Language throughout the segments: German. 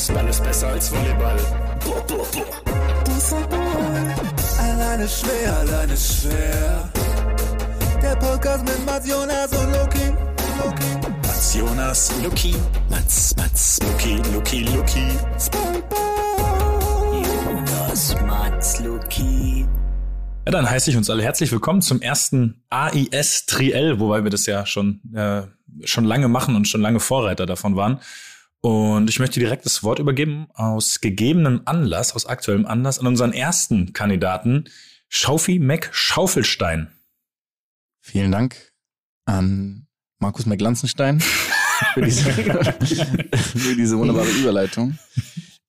Faustball ist besser als Volleyball. Boah, boah, boah. Fußball. Alleine schwer, alleine schwer. Der Podcast mit Mats Jonas und Loki. Loki. Mats Jonas, Luki, Mats, Mats, Luki, Luki, Luki. Spongebob. Jonas, Mats, Luki. Ja, dann heiße ich uns alle herzlich willkommen zum ersten AIS Triell, wobei wir das ja schon, äh, schon lange machen und schon lange Vorreiter davon waren. Und ich möchte direkt das Wort übergeben aus gegebenem Anlass, aus aktuellem Anlass, an unseren ersten Kandidaten, Schaufi Mac Schaufelstein. Vielen Dank an Markus McLanzenstein für diese, für diese wunderbare Überleitung.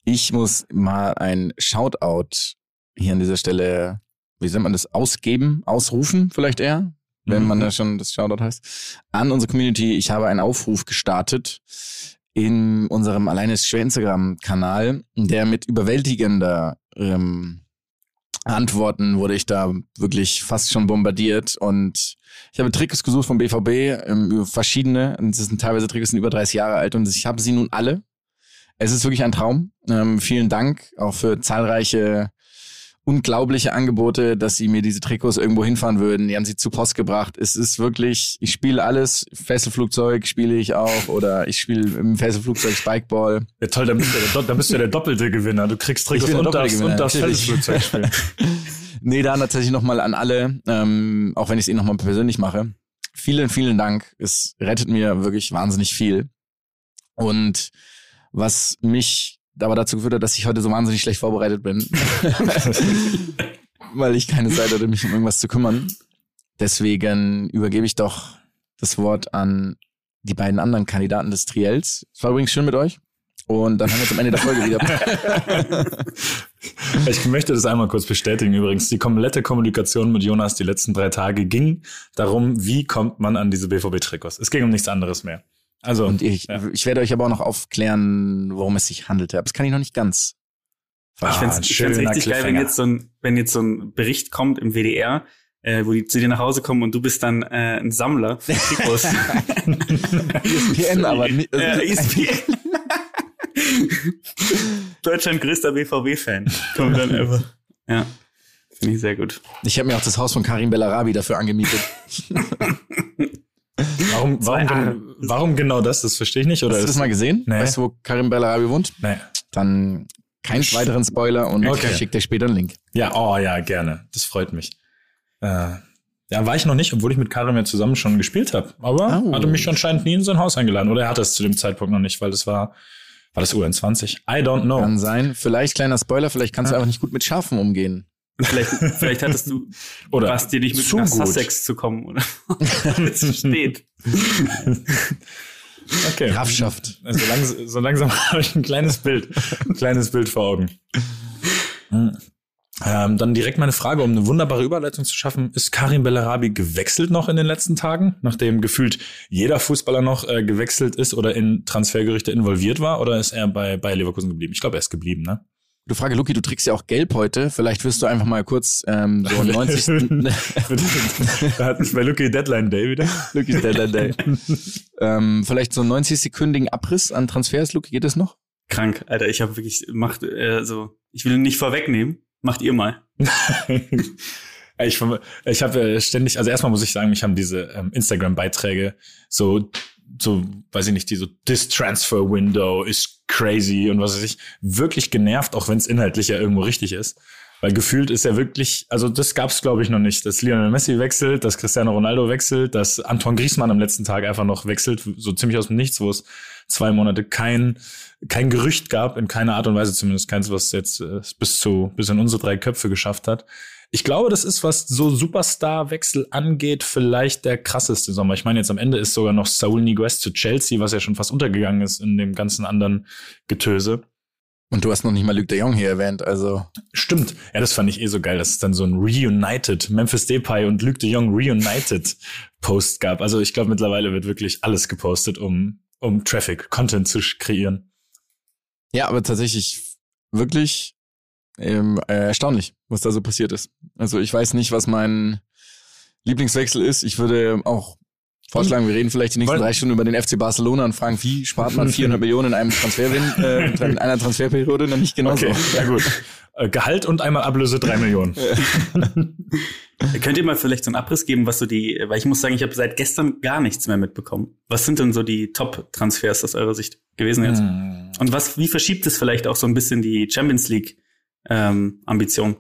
Ich muss mal ein Shoutout hier an dieser Stelle, wie nennt man das, ausgeben, ausrufen vielleicht eher, wenn man Mhm. da schon das Shoutout heißt, an unsere Community. Ich habe einen Aufruf gestartet in unserem alleine ist Instagram-Kanal, der mit überwältigender ähm, Antworten wurde ich da wirklich fast schon bombardiert und ich habe Trikots gesucht vom BVB, ähm, verschiedene, und es sind teilweise die sind über 30 Jahre alt und ich habe sie nun alle. Es ist wirklich ein Traum. Ähm, vielen Dank auch für zahlreiche unglaubliche Angebote, dass sie mir diese Trikots irgendwo hinfahren würden. Die haben sie zu Post gebracht. Es ist wirklich, ich spiele alles. Fesselflugzeug spiele ich auch oder ich spiele im Fesselflugzeug Spikeball. Ja, toll, dann bist, du der, dann bist du ja der doppelte Gewinner. Du kriegst Trikots der und darfst, und darfst natürlich. Feldflugzeug spielen. Nee, da tatsächlich nochmal an alle, ähm, auch wenn ich es ihnen nochmal persönlich mache. Vielen, vielen Dank. Es rettet mir wirklich wahnsinnig viel. Und was mich aber dazu geführt hat, dass ich heute so wahnsinnig schlecht vorbereitet bin, weil ich keine Zeit hatte, mich um irgendwas zu kümmern. Deswegen übergebe ich doch das Wort an die beiden anderen Kandidaten des Triels. Es war übrigens schön mit euch. Und dann haben wir uns am Ende der Folge wieder. Ich möchte das einmal kurz bestätigen übrigens. Die komplette Kommunikation mit Jonas die letzten drei Tage ging darum, wie kommt man an diese BVB-Trikots. Es ging um nichts anderes mehr. Also, Und ich, ja. ich werde euch aber auch noch aufklären, worum es sich handelte. Aber das kann ich noch nicht ganz. Ah, Ich find's schöner richtig geil, wenn jetzt so ein, wenn jetzt so ein Bericht kommt im WDR, äh, wo die zu dir nach Hause kommen und du bist dann äh, ein Sammler für Trikots. ESPN, aber nicht, äh, ESPN. Deutschland größter BVB-Fan. Kommt dann einfach. Ja. Finde ich sehr gut. ich habe mir auch das Haus von Karim Bellarabi dafür angemietet. Warum, warum, gen- warum genau das? Das verstehe ich nicht. Oder Hast du das mal gesehen? Nee. Weißt du, wo Karim Bellarabi wohnt? nee. Dann keinen weiteren Spoiler und Okay. ich schicke dir später einen Link. Ja, oh ja, gerne. Das freut mich. Äh, ja, war ich noch nicht, obwohl ich mit Karim ja zusammen schon gespielt habe. Aber Oh. hatte mich anscheinend nie in sein Haus eingeladen. Oder er hatte es zu dem Zeitpunkt noch nicht, weil das war, war das UN20? I don't know. Kann sein. Vielleicht kleiner Spoiler, vielleicht kannst du einfach nicht gut mit Schafen umgehen. Vielleicht, vielleicht hattest du Oder was dir nicht mit zu nach gut. Sussex zu kommen, oder? Damit es steht. Okay. Grafschaft. So, langsam, so langsam habe ich ein kleines Bild, ein kleines Bild vor Augen. Ähm, dann direkt meine Frage, um eine wunderbare Überleitung zu schaffen. Ist Karim Bellarabi gewechselt noch in den letzten Tagen, nachdem gefühlt jeder Fußballer noch äh, gewechselt ist oder in Transfergerüchte involviert war? Oder ist er bei, bei Leverkusen geblieben? Ich glaube, er ist geblieben, ne? Du Frage, Luki, du trägst ja auch gelb heute. Vielleicht wirst du einfach mal kurz ähm, so 90. da hat bei Lucky Deadline Day wieder. Luki's Deadline Day. ähm, vielleicht so 90-sekündigen Abriss an Transfers, Luki, geht das noch? Krank, Alter. Ich habe wirklich macht äh, so. Ich will nicht vorwegnehmen. Macht ihr mal. Ich, ich habe äh, ständig, also erstmal muss ich sagen, mich haben diese ähm, Instagram-Beiträge so, so, weiß ich nicht, die so This Transfer Window is crazy und was weiß ich, wirklich genervt, auch wenn es inhaltlich ja irgendwo richtig ist. Weil gefühlt ist ja wirklich, also das gab es glaube ich noch nicht, dass Lionel Messi wechselt, dass Cristiano Ronaldo wechselt, dass Anton Griezmann am letzten Tag einfach noch wechselt, so ziemlich aus dem Nichts, wo es zwei Monate kein kein Gerücht gab, in keiner Art und Weise zumindest keins, was jetzt äh, bis zu bis in unsere drei Köpfe geschafft hat. Ich glaube, das ist, was so Superstar-Wechsel angeht, vielleicht der krasseste Sommer. Ich meine, jetzt am Ende ist sogar noch Saul Niguez zu Chelsea, was ja schon fast untergegangen ist in dem ganzen anderen Getöse. Und du hast noch nicht mal Luc de Jong hier erwähnt, also Stimmt. Ja, das fand ich eh so geil, dass es dann so ein Reunited, Memphis Depay und Luc de Jong Reunited Post gab. Also ich glaube, mittlerweile wird wirklich alles gepostet, um, um Traffic, Content zu kreieren. Ja, aber tatsächlich wirklich ähm, äh, erstaunlich, was da so passiert ist. Also ich weiß nicht, was mein Lieblingswechsel ist. Ich würde auch Vorschlagen, wir reden vielleicht die nächsten Wollen- drei Stunden über den FC Barcelona und fragen, wie spart man 400 Millionen in einem Transferwin, äh, in einer Transferperiode? Nämlich genauso. Okay, ja gut. Äh, Gehalt und einmal Ablöse drei Millionen. Könnt ihr mal vielleicht so einen Abriss geben, was so die, weil ich muss sagen, ich habe seit gestern gar nichts mehr mitbekommen. Was sind denn so die Top-Transfers aus eurer Sicht gewesen jetzt? Hm. Und was, wie verschiebt es vielleicht auch so ein bisschen die Champions League ähm, Ambition?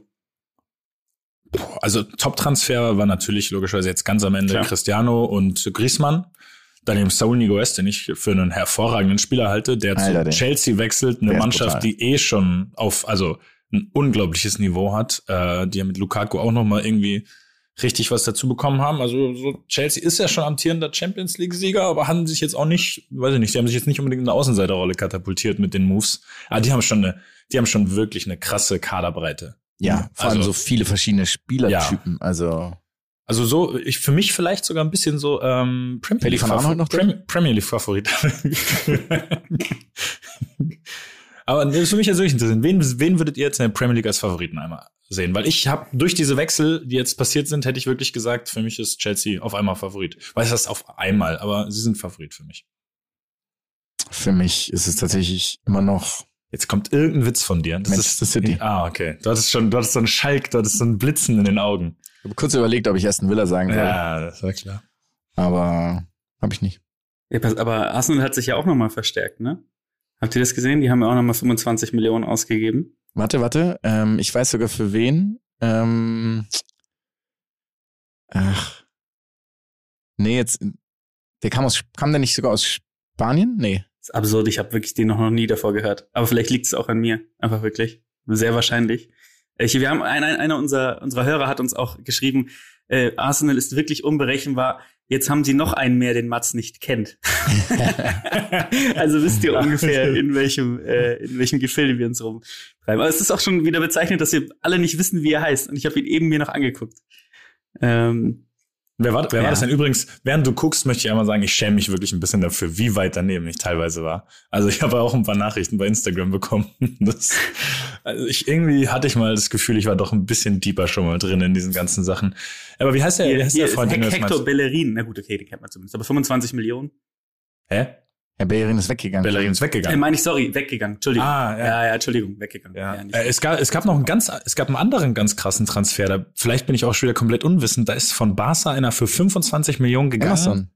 Also Top-Transfer war natürlich logischerweise jetzt ganz am Ende Klar. Cristiano und Griezmann. Daneben Saul Niguez, den ich für einen hervorragenden Spieler halte, der Alter, zu Chelsea wechselt, eine Mannschaft, die eh schon auf, also ein unglaubliches Niveau hat, äh, die ja mit Lukaku auch noch mal irgendwie richtig was dazu bekommen haben. Also so Chelsea ist ja schon amtierender Champions League Sieger, aber haben sich jetzt auch nicht, weiß ich nicht, die haben sich jetzt nicht unbedingt in eine Außenseiterrolle katapultiert mit den Moves. Aber die haben schon eine, die haben schon wirklich eine krasse Kaderbreite. Ja, vor allem Also- so viele verschiedene Spielertypen. Also Also so, ich für mich vielleicht sogar ein bisschen so ähm, Premier League Aanholt noch? Prem Premier League Favorit. Aber das ist für mich jetzt wirklich interessant. Wen, wen würdet ihr jetzt in der Premier League als Favoriten einmal sehen? Weil ich habe durch diese Wechsel, die jetzt passiert sind, hätte ich wirklich gesagt, für mich ist Chelsea auf einmal Favorit. Weiß das auf einmal, aber sie sind Favorit für mich. für mich ist es tatsächlich immer noch Jetzt kommt irgendein Witz von dir. Das Manchester ist, City. Ah, okay. Du hattest schon, du hattest so einen Schalk, du hattest so einen Blitzen in den Augen. Ich habe kurz überlegt, ob ich Aston Villa sagen soll, Ja, das war klar. aber habe ich nicht. Ja, pass- aber Arsenal hat sich ja auch nochmal verstärkt, ne? Habt ihr das gesehen? Die haben ja auch nochmal 25 Millionen ausgegeben. Warte, warte. Ähm, ich weiß sogar für wen. Ähm, ach. Nee, jetzt. Der kam aus kam der nicht sogar aus Spanien? Nee. Das ist absurd, ich habe wirklich den noch, nie davor gehört. Aber vielleicht liegt es auch an mir. Einfach wirklich. Sehr wahrscheinlich. Ich, wir haben ein, einer unserer, unserer Hörer hat uns auch geschrieben, äh, Arsenal ist wirklich unberechenbar. Jetzt haben sie noch einen mehr, den Mats nicht kennt. also wisst ihr ungefähr, in welchem, äh, in welchem Gefilde wir uns rumtreiben. Aber es ist auch schon wieder bezeichnet, dass wir alle nicht wissen, wie er heißt. Und ich habe ihn eben mir noch angeguckt. Ähm, Wer war, wer Ja. war das denn übrigens? Während du guckst, möchte ich einmal sagen, ich schäme mich wirklich ein bisschen dafür, wie weit daneben ich teilweise war. Also ich habe auch ein paar Nachrichten bei Instagram bekommen. Das, also ich irgendwie hatte ich mal das Gefühl, ich war doch ein bisschen deeper schon mal drin in diesen ganzen Sachen. Aber wie heißt der, wie hier, heißt hier der ist Freund, den du Hector? Bellerin. Na gut, okay, den kennt man zumindest. Aber 25 Millionen. Hä? Herr Bellerin ist weggegangen. Bellerin ist Äh, weggegangen. meine ich, sorry, weggegangen. Entschuldigung. Ah, ja. ja. ja, Entschuldigung, weggegangen. Ja. nicht. Äh, es, gab, es gab noch einen ganz, es gab einen anderen ganz krassen Transfer. Da, vielleicht bin ich auch schon wieder komplett unwissend. Da ist von Barca einer für 25 Millionen gegangen. Emerson.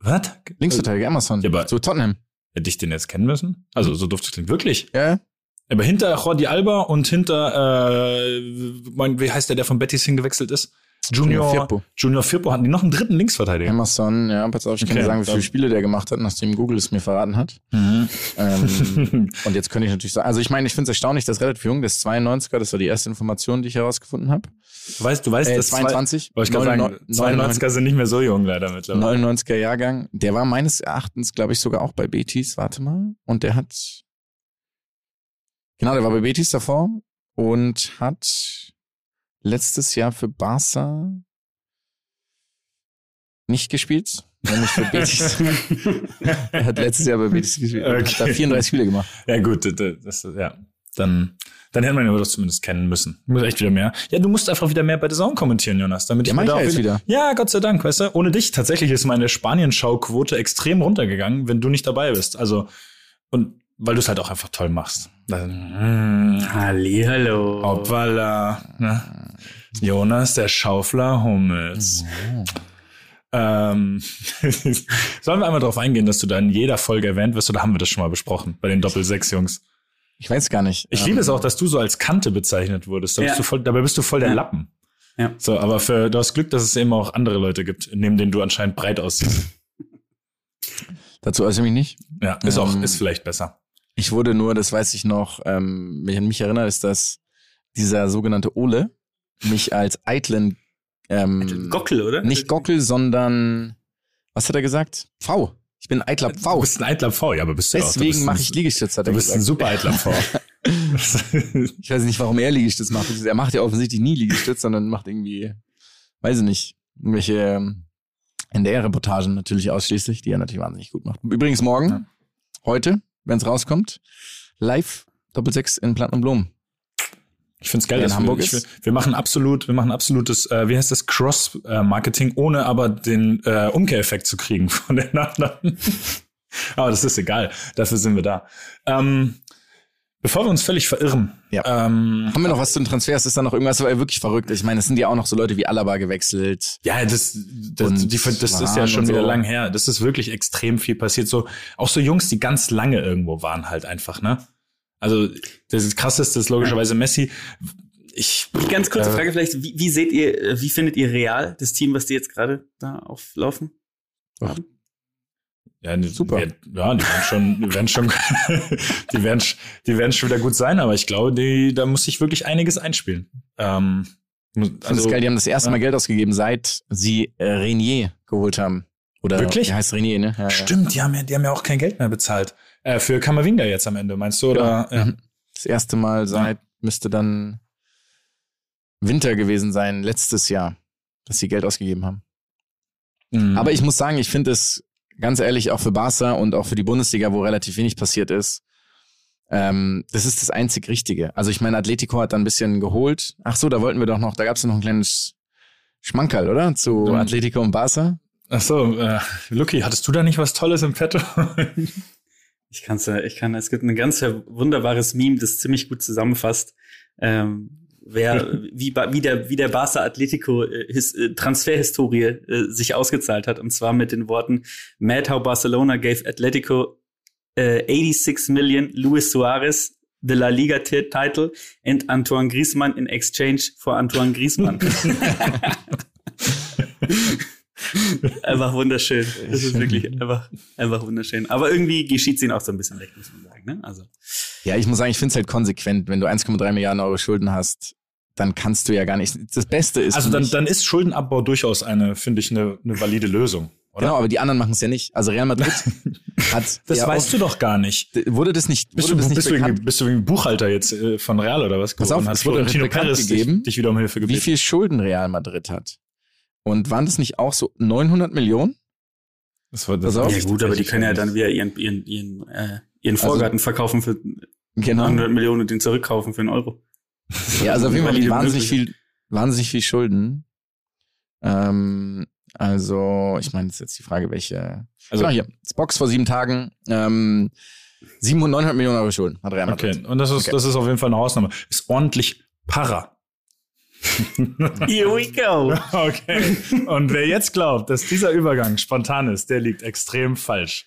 Was? Linksverteidiger Emerson. Ja, aber- zu Tottenham. Hätte ich den jetzt kennen müssen? Also so durfte es klingt wirklich. Ja. Aber hinter Jordi Alba und hinter, äh, mein, wie heißt der, der von Betis hingewechselt ist? Junior, Junior Firpo. Junior Firpo hatten die noch einen dritten Linksverteidiger. Emerson, ja, pass auf, ich kann Okay, dir sagen, wie viele Spiele der gemacht hat, nachdem Google es mir verraten hat. Mhm. Ähm, und jetzt könnte ich natürlich sagen, also ich meine, ich finde es erstaunlich, dass relativ jung, das ist 92er, das war die erste Information, die ich herausgefunden habe. Du weißt, du weißt, Äh, dass 22, Wollte ich gerade sagen, 99 92er sind nicht mehr so jung leider mittlerweile. 99er Jahrgang. Der war meines Erachtens, glaube ich, sogar auch bei Betis. Warte mal. Und der hat, genau, der war bei Betis davor und hat letztes Jahr für Barca nicht gespielt. Nämlich für Betis. er hat letztes Jahr bei Betis gespielt. und Hat da Okay. 34 Spiele gemacht. Ja gut, das, das, ja, dann, dann hätte man aber das zumindest kennen müssen. Ich muss echt wieder mehr. Ja, du musst einfach wieder mehr bei der Zone kommentieren, Jonas, damit Ja, ich mir da jetzt wieder. Ja, Gott sei Dank, weißt du. Ohne dich tatsächlich ist meine Spanien-Schau-Quote extrem runtergegangen, wenn du nicht dabei bist. Also und weil du es halt auch einfach toll machst. Also, mm, Hallihallo. Hoppala. Ne? Jonas, der Schaufler Hummels. Ähm, sollen wir einmal darauf eingehen, dass du da in jeder Folge erwähnt wirst, oder haben wir das schon mal besprochen bei den Doppel-6-Jungs? Ich weiß gar nicht. Ich Ähm, liebe es auch, dass du so als Kante bezeichnet wurdest. Da bist Ja. du voll, dabei bist du voll der Ja. Lappen. Ja. So, aber für, du hast Glück, dass es eben auch andere Leute gibt, neben denen du anscheinend breit aussiehst. Dazu äußere ich mich nicht. Ja, ist auch, Ähm, ist vielleicht besser. Ich wurde nur, das weiß ich noch, ähm, mich an mich erinnert, ist, dass dieser sogenannte Ole mich als eitlen, ähm, Gockel, oder? nicht Gockel, sondern, was hat er gesagt? V. Ich bin eitler Du V. bist ein eitler V, ja, aber bist du auch. Du Deswegen bist mache ein- ich Liegestütz, hat Du er bist ein gesagt. super eitler V. Ich weiß nicht, warum er Liegestütz macht. Er macht ja offensichtlich nie Liegestütz, sondern macht irgendwie, weiß ich nicht, irgendwelche ähm, NDR-Reportagen natürlich ausschließlich, die er natürlich wahnsinnig gut macht. Übrigens morgen, Ja. heute, wenn es rauskommt, live Doppelsechs in Platinum Blom. Ich find's geil, der in dass Hamburg wir, ich, ist. wir machen absolut, wir machen absolutes, äh, wie heißt das, Cross-Marketing, ohne aber den äh, Umkehreffekt zu kriegen von den anderen. aber das ist egal, dafür sind wir da. Ähm, bevor wir uns völlig verirren, Ja. ähm, Haben wir noch was zu den Transfers? Ist da noch irgendwas war ja wirklich verrückt? Ich meine, es sind ja auch noch so Leute wie Alaba gewechselt. Ja, das, das, die, das ist ja schon und wieder so. lang her. Das ist wirklich extrem viel passiert. So, auch so Jungs, die ganz lange irgendwo waren halt einfach, ne? Also, das krasseste ist logischerweise Messi. Ich, Ganz kurze Äh, Frage vielleicht, wie, wie seht ihr, äh, wie findet ihr real das Team, was die jetzt gerade da auflaufen? Ja, die, Super. Ja, die werden schon, die werden schon, die werden, die werden schon wieder gut sein, aber ich glaube, die, da muss sich wirklich einiges einspielen. Ähm, muss- Ich finde es geil, die haben das erste ja. Mal Geld ausgegeben, seit sie äh, Renier geholt haben. Oder Wirklich? Heißt Renier, ne? Ja, ja. Stimmt, die haben ja, die haben ja auch kein Geld mehr bezahlt. Äh, für Kamavinga jetzt am Ende, meinst du? Oder? Ja. Mhm. Das erste Mal seit müsste dann Winter gewesen sein, letztes Jahr, dass sie Geld ausgegeben haben. Mhm. Aber ich muss sagen, ich finde es ganz ehrlich auch für Barca und auch für die Bundesliga, wo relativ wenig passiert ist, ähm, das ist das einzig Richtige. Also ich meine, Atletico hat da ein bisschen geholt. Ach so, da wollten wir doch noch, da gab es noch ein kleines Schmankerl, oder? Zu Mhm. Atletico und Barca. Ach so, äh, Lucky, hattest du da nicht was Tolles im Petto? Ich kann's ja, ich kann, es gibt ein ganz wunderbares Meme, das ziemlich gut zusammenfasst, ähm, wer, wie, wie der, wie der Barca Atletico äh, his, äh, Transferhistorie äh, sich ausgezahlt hat. Und zwar mit den Worten, Mad how Barcelona gave Atletico äh, 86 million Luis Suarez the La Liga title and Antoine Griezmann in exchange for Antoine Griezmann. einfach wunderschön. Das ist wirklich einfach, einfach wunderschön. Aber irgendwie geschieht ihnen auch so ein bisschen weg, muss man sagen. Ne? Also, Ja, ich muss sagen, ich finde es halt konsequent. Wenn du 1,3 Milliarden Euro Schulden hast, dann kannst du ja gar nicht. Das Beste ist. Also dann, dann ist Schuldenabbau durchaus eine, finde ich, eine, eine valide Lösung. Oder? Genau, aber die anderen machen es ja nicht. Also Real Madrid hat. Das ja weißt auch, du doch gar nicht. Wurde das nicht, Bist wurde du, das nicht bist, du bekannt? irgendwie, bist du irgendwie Buchhalter jetzt äh, von Real oder was? Pass auf, es wurde bekannt gegeben, dich, dich wieder um Hilfe wie gebeten. viel Schulden Real Madrid hat. Und waren das nicht auch so 900 Millionen? Das war, Pass auf. ja gut, aber die können ja dann wieder ihren, ihren, ihren, äh, ihren Also- Vorgarten verkaufen für Genau. 100 Millionen und den zurückkaufen für einen Euro. Ja, also auf jeden Fall Valide wahnsinnig viel, wahnsinnig viel Schulden. Ähm, also, ich meine, das ist jetzt die Frage, welche. Also- genau hier, Box vor sieben Tagen. Ähm, 700, 900 Millionen Euro Schulden hat Real Madrid. Okay, und das ist, Okay. das ist auf jeden Fall eine Hausnummer. Ist ordentlich Para. Here we go. Okay. Und wer jetzt glaubt, dass dieser Übergang spontan ist, der liegt extrem falsch.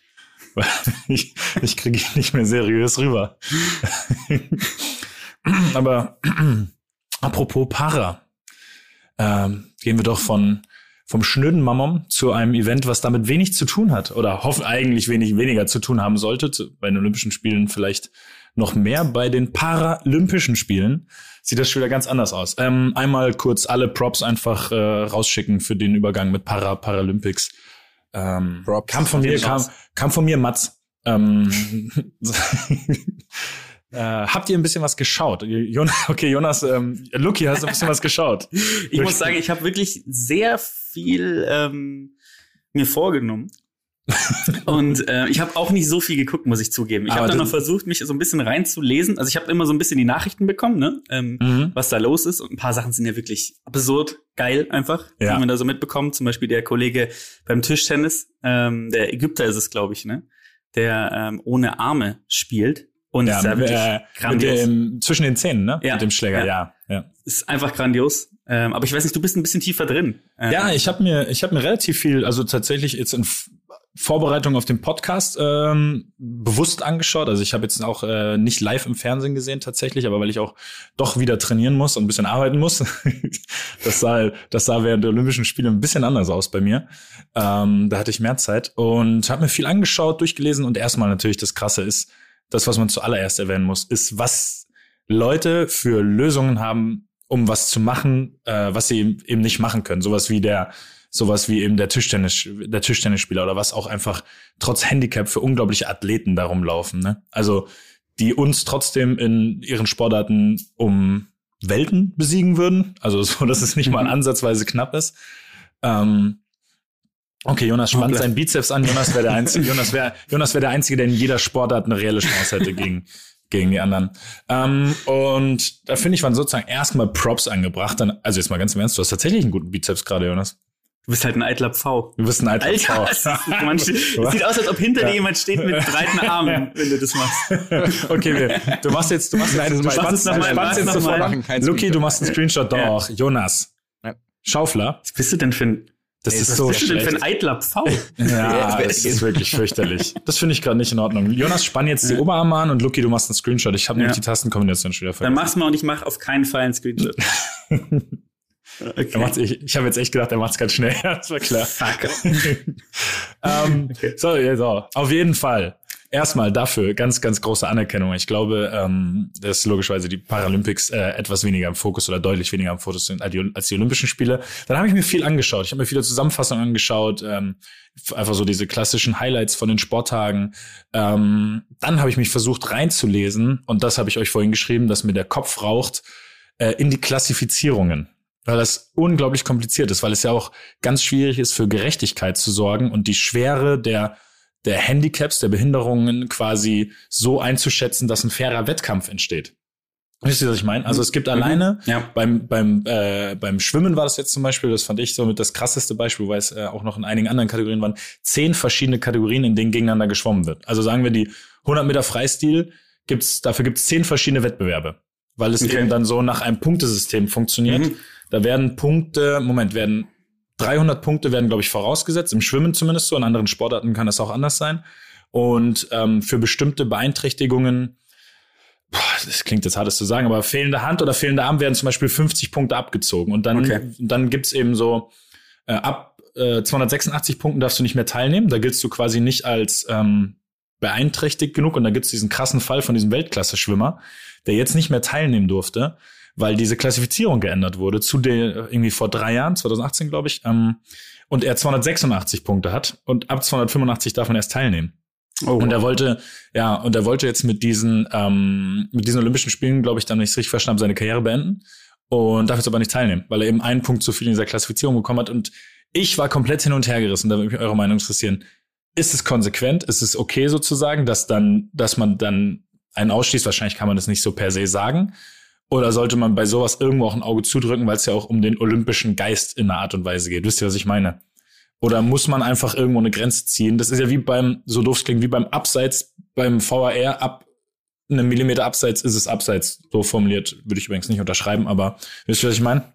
Weil ich, ich kriege ihn nicht mehr seriös rüber. Aber apropos Para, ähm, gehen wir doch von vom schnöden Mammon zu einem Event, was damit wenig zu tun hat oder hoffen eigentlich wenig weniger zu tun haben sollte. Bei den Olympischen Spielen vielleicht noch mehr. Bei den Paralympischen Spielen sieht das schon wieder ganz anders aus. Ähm, einmal kurz alle Props einfach äh, rausschicken für den Übergang mit Para Paralympics. Ähm, Props. kam von mir, kam, kam von mir Mats. Ähm, äh, habt ihr ein bisschen was geschaut? Jonas, okay, Jonas, ähm, Luki, hast du ein bisschen was geschaut? Ich muss sagen, ich habe wirklich sehr viel ähm, mir vorgenommen. Und äh, ich habe auch nicht so viel geguckt, muss ich zugeben. Ich habe dann noch versucht, mich so ein bisschen reinzulesen. Also ich habe immer so ein bisschen die Nachrichten bekommen, ne? Ähm, Mhm. was da los ist. Und ein paar Sachen sind ja wirklich absurd geil einfach, Ja. die man da so mitbekommt. Zum Beispiel der Kollege beim Tischtennis, ähm, der Ägypter ist es, glaube ich, ne? Der ähm, ohne Arme spielt. Und Ja, ist ja wirklich äh, grandios. dem, zwischen den Zähnen, ne? Ja, Mit dem Schläger, ja. ja. ja. ist einfach grandios. Ähm, aber ich weiß nicht, du bist ein bisschen tiefer drin. Ähm, Ja, ich habe mir, ich habe mir relativ viel, also tatsächlich jetzt in Vorbereitung auf den Podcast ähm, bewusst angeschaut. Also ich habe jetzt auch äh, nicht live im Fernsehen gesehen tatsächlich, aber weil ich auch doch wieder trainieren muss und ein bisschen arbeiten muss. das sah, das sah während der Olympischen Spiele ein bisschen anders aus bei mir. Ähm, da hatte ich mehr Zeit und habe mir viel angeschaut, durchgelesen und erstmal natürlich das Krasse ist, das, was man zuallererst erwähnen muss, ist, was Leute für Lösungen haben, um was zu machen, äh, was sie eben- eben nicht machen können. Sowas wie der, sowas wie eben der Tischtennis, der Tischtennisspieler oder was auch einfach trotz Handicap für unglaubliche Athleten darum laufen. Ne? Also die uns trotzdem in ihren Sportarten um Welten besiegen würden. Also so, dass es nicht mal ansatzweise knapp ist. Ähm, okay, Jonas spannt seinen Bizeps an. Jonas wäre der einzige. Jonas wäre Jonas wäre der einzige, der in jeder Sportart eine reelle Chance hätte gegen gegen die anderen. Ähm, und da finde ich, waren sozusagen erstmal Props angebracht. Dann, also jetzt mal ganz im Ernst, du hast tatsächlich einen guten Bizeps gerade, Jonas. Du bist halt ein eitler Pfau. Du bist ein alter Alter, Frau. es, ist- sieht aus, als ob hinter dir jemand steht mit breiten Armen, wenn du das machst. okay, wir, du machst jetzt, du machst jetzt, du spannst, jetzt noch sofort. Luki, du machst einen Screenshot Ja. doch. Jonas. Schaufler. Was bist du denn für ein, Das Ey, ist was so bist du denn für ein eitler Pfau? Ja, das ist wirklich fürchterlich. Das finde ich gerade nicht in Ordnung. Jonas, spann jetzt die Oberarme an und Luki, du machst einen Screenshot. Ich habe nämlich Ja. die Tastenkombination schon wieder Dann vergessen. mach's mal und ich mach auf keinen Fall einen Screenshot. Okay. Ich ich habe jetzt echt gedacht, er macht's ganz schnell. das war klar. Fuck. ähm, Okay. so, ja, so, auf jeden Fall. Erstmal dafür ganz, ganz große Anerkennung. Ich glaube, ähm, dass logischerweise die Paralympics äh, etwas weniger im Fokus oder deutlich weniger im Fokus sind als die, als die Olympischen Spiele. Dann habe ich mir viel angeschaut. Ich habe mir viele Zusammenfassungen angeschaut, ähm, einfach so diese klassischen Highlights von den Sporttagen. Ähm, dann habe ich mich versucht reinzulesen und das habe ich euch vorhin geschrieben, dass mir der Kopf raucht äh, in die Klassifizierungen weil das unglaublich kompliziert ist, weil es ja auch ganz schwierig ist, für Gerechtigkeit zu sorgen und die Schwere der, der Handicaps, der Behinderungen quasi so einzuschätzen, dass ein fairer Wettkampf entsteht. Wisst ihr, was ich meine? Also es gibt alleine, Ja. beim, beim, äh, beim Schwimmen war das jetzt zum Beispiel, das fand ich so mit das krasseste Beispiel, weil es äh, auch noch in einigen anderen Kategorien waren, zehn verschiedene Kategorien, in denen gegeneinander geschwommen wird. Also sagen wir die 100 Meter Freistil, gibt's, dafür gibt's zehn verschiedene Wettbewerbe, weil es Okay. eben dann so nach einem Punktesystem funktioniert. Mhm. Da werden Punkte, Moment, werden 300 Punkte werden, glaube ich, vorausgesetzt, im Schwimmen zumindest so, in anderen Sportarten kann das auch anders sein. Und ähm, für bestimmte Beeinträchtigungen, boah, das klingt jetzt hart, das zu sagen, aber fehlende Hand oder fehlende Arm werden zum Beispiel 50 Punkte abgezogen. Und dann, Okay. dann gibt's eben so, äh, ab äh, 286 Punkten darfst du nicht mehr teilnehmen. Da giltst du quasi nicht als ähm, beeinträchtigt genug. Und da gibt's diesen krassen Fall von diesem Weltklasse-Schwimmer, der jetzt nicht mehr teilnehmen durfte, weil diese Klassifizierung geändert wurde zu der irgendwie vor drei Jahren, 2018 glaube ich, ähm, und er 286 Punkte hat und ab 285 darf man erst teilnehmen. Oh, Und er wollte, ja, und er wollte jetzt mit diesen, ähm, mit diesen Olympischen Spielen, glaube ich, dann, wenn ich es richtig verstanden habe, seine Karriere beenden und darf jetzt aber nicht teilnehmen, weil er eben einen Punkt zu viel in dieser Klassifizierung bekommen hat. Und ich war komplett hin und her gerissen, da würde mich eure Meinung interessieren. Ist es konsequent? Ist es okay sozusagen, dass dann, dass man dann einen ausschließt? Wahrscheinlich kann man das nicht so per se sagen. Oder sollte man bei sowas irgendwo auch ein Auge zudrücken, weil es ja auch um den olympischen Geist in einer Art und Weise geht? Wisst ihr, was ich meine? Oder muss man einfach irgendwo eine Grenze ziehen? Das ist ja wie beim, so doof es klingt, wie beim Abseits, beim VAR, ab einem Millimeter Abseits ist es Abseits. So formuliert würde ich übrigens nicht unterschreiben, aber wisst ihr, was ich meine?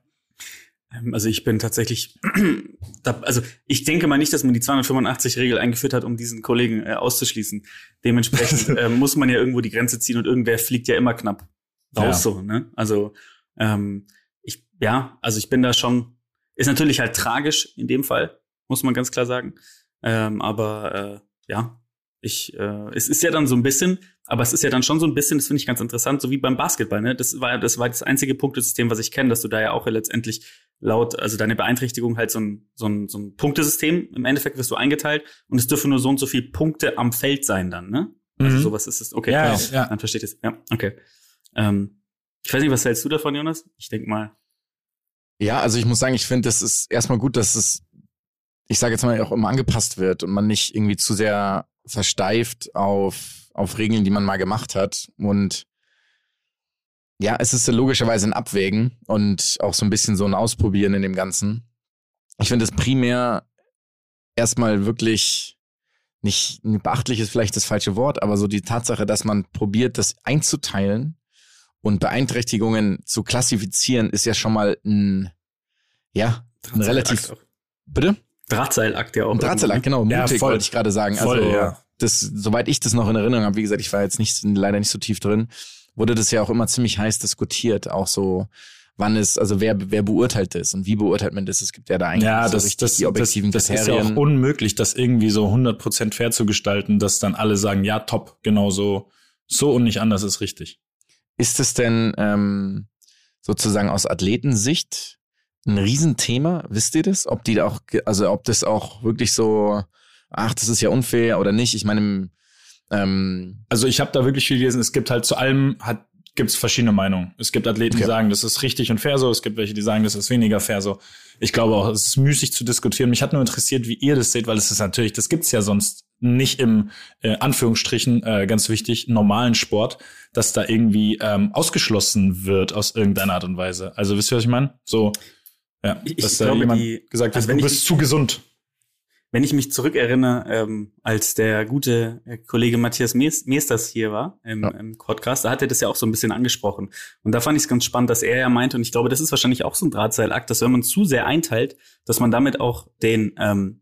Ähm, Also ich bin tatsächlich, also ich denke mal nicht, dass man die 285-Regel eingeführt hat, um diesen Kollegen äh, auszuschließen. Dementsprechend äh, muss man ja irgendwo die Grenze ziehen und irgendwer fliegt ja immer knapp raus Ja. so. Ne? Also ähm, ich, ja, also ich bin da schon, ist natürlich halt tragisch in dem Fall, muss man ganz klar sagen. Ähm, aber äh, ja, ich, äh, es ist ja dann so ein bisschen, aber es ist ja dann schon so ein bisschen, das finde ich ganz interessant, so wie beim Basketball, ne? Das war das war das einzige Punktesystem, was ich kenne, dass du da ja auch letztendlich laut, also deine Beeinträchtigung halt so ein, so ein, so ein Punktesystem, im Endeffekt wirst du eingeteilt und es dürfen nur so und so viele Punkte am Feld sein dann, ne? Also Mhm. sowas ist es. Okay, Ja, klar. ja. dann versteht es. Ja, okay. Ähm, ich weiß nicht, was hältst du davon, Jonas? Ich denk mal. Ja, also ich muss sagen, ich finde, das ist erstmal gut, dass es, ich sage jetzt mal, auch immer angepasst wird und man nicht irgendwie zu sehr versteift auf, auf Regeln, die man mal gemacht hat. Und ja, es ist logischerweise ein Abwägen und auch so ein bisschen so ein Ausprobieren in dem Ganzen. Ich finde es primär erstmal wirklich nicht beachtlich ist vielleicht das falsche Wort, aber so die Tatsache, dass man probiert, das einzuteilen und Beeinträchtigungen zu klassifizieren, ist ja schon mal ein, ja, ein relativ, bitte? Drahtseilakt ja auch. Ein Drahtseilakt, genau, Ja, mutig voll. wollte ich gerade sagen. Voll, also, ja. das, soweit ich das noch in Erinnerung habe, wie gesagt, ich war jetzt nicht, leider nicht so tief drin, wurde das ja auch immer ziemlich heiß diskutiert, auch so, wann ist, also wer, wer beurteilt das und wie beurteilt man das? Es gibt ja da eigentlich Ja, so das, richtig das, die objektiven das, das ist ja Kriterien. auch unmöglich, das irgendwie so 100% fair zu gestalten, dass dann alle sagen, ja, top, genau so, so und nicht anders ist richtig. Ist es denn ähm, sozusagen aus Athletensicht ein Riesenthema? Wisst ihr das? Ob die auch, also ob das auch wirklich so, ach, das ist ja unfair oder nicht? Ich meine, ähm, Also ich habe da wirklich viel gelesen. Es gibt halt zu allem, hat gibt es verschiedene Meinungen. Es gibt Athleten, die Okay. sagen, das ist richtig und fair so. Es gibt welche, die sagen, das ist weniger fair so. Ich glaube auch, es ist müßig zu diskutieren. Mich hat nur interessiert, wie ihr das seht, weil es ist natürlich, das gibt's ja sonst nicht im äh, Anführungsstrichen äh, ganz wichtig normalen Sport, dass da irgendwie ähm, ausgeschlossen wird aus irgendeiner Art und Weise. Also wisst ihr, was ich meine? So, ja, Ich- dass ich da glaube, jemand die- gesagt hat, also du ich- bist zu gesund. Wenn ich mich zurückerinnere, ähm, als der gute äh, Kollege Matthias Mees- Meesters hier war im, Ja. im Podcast, da hat er das ja auch so ein bisschen angesprochen. Und da fand ich es ganz spannend, dass er ja meinte, und ich glaube, das ist wahrscheinlich auch so ein Drahtseilakt, dass wenn man zu sehr einteilt, dass man damit auch den, ähm,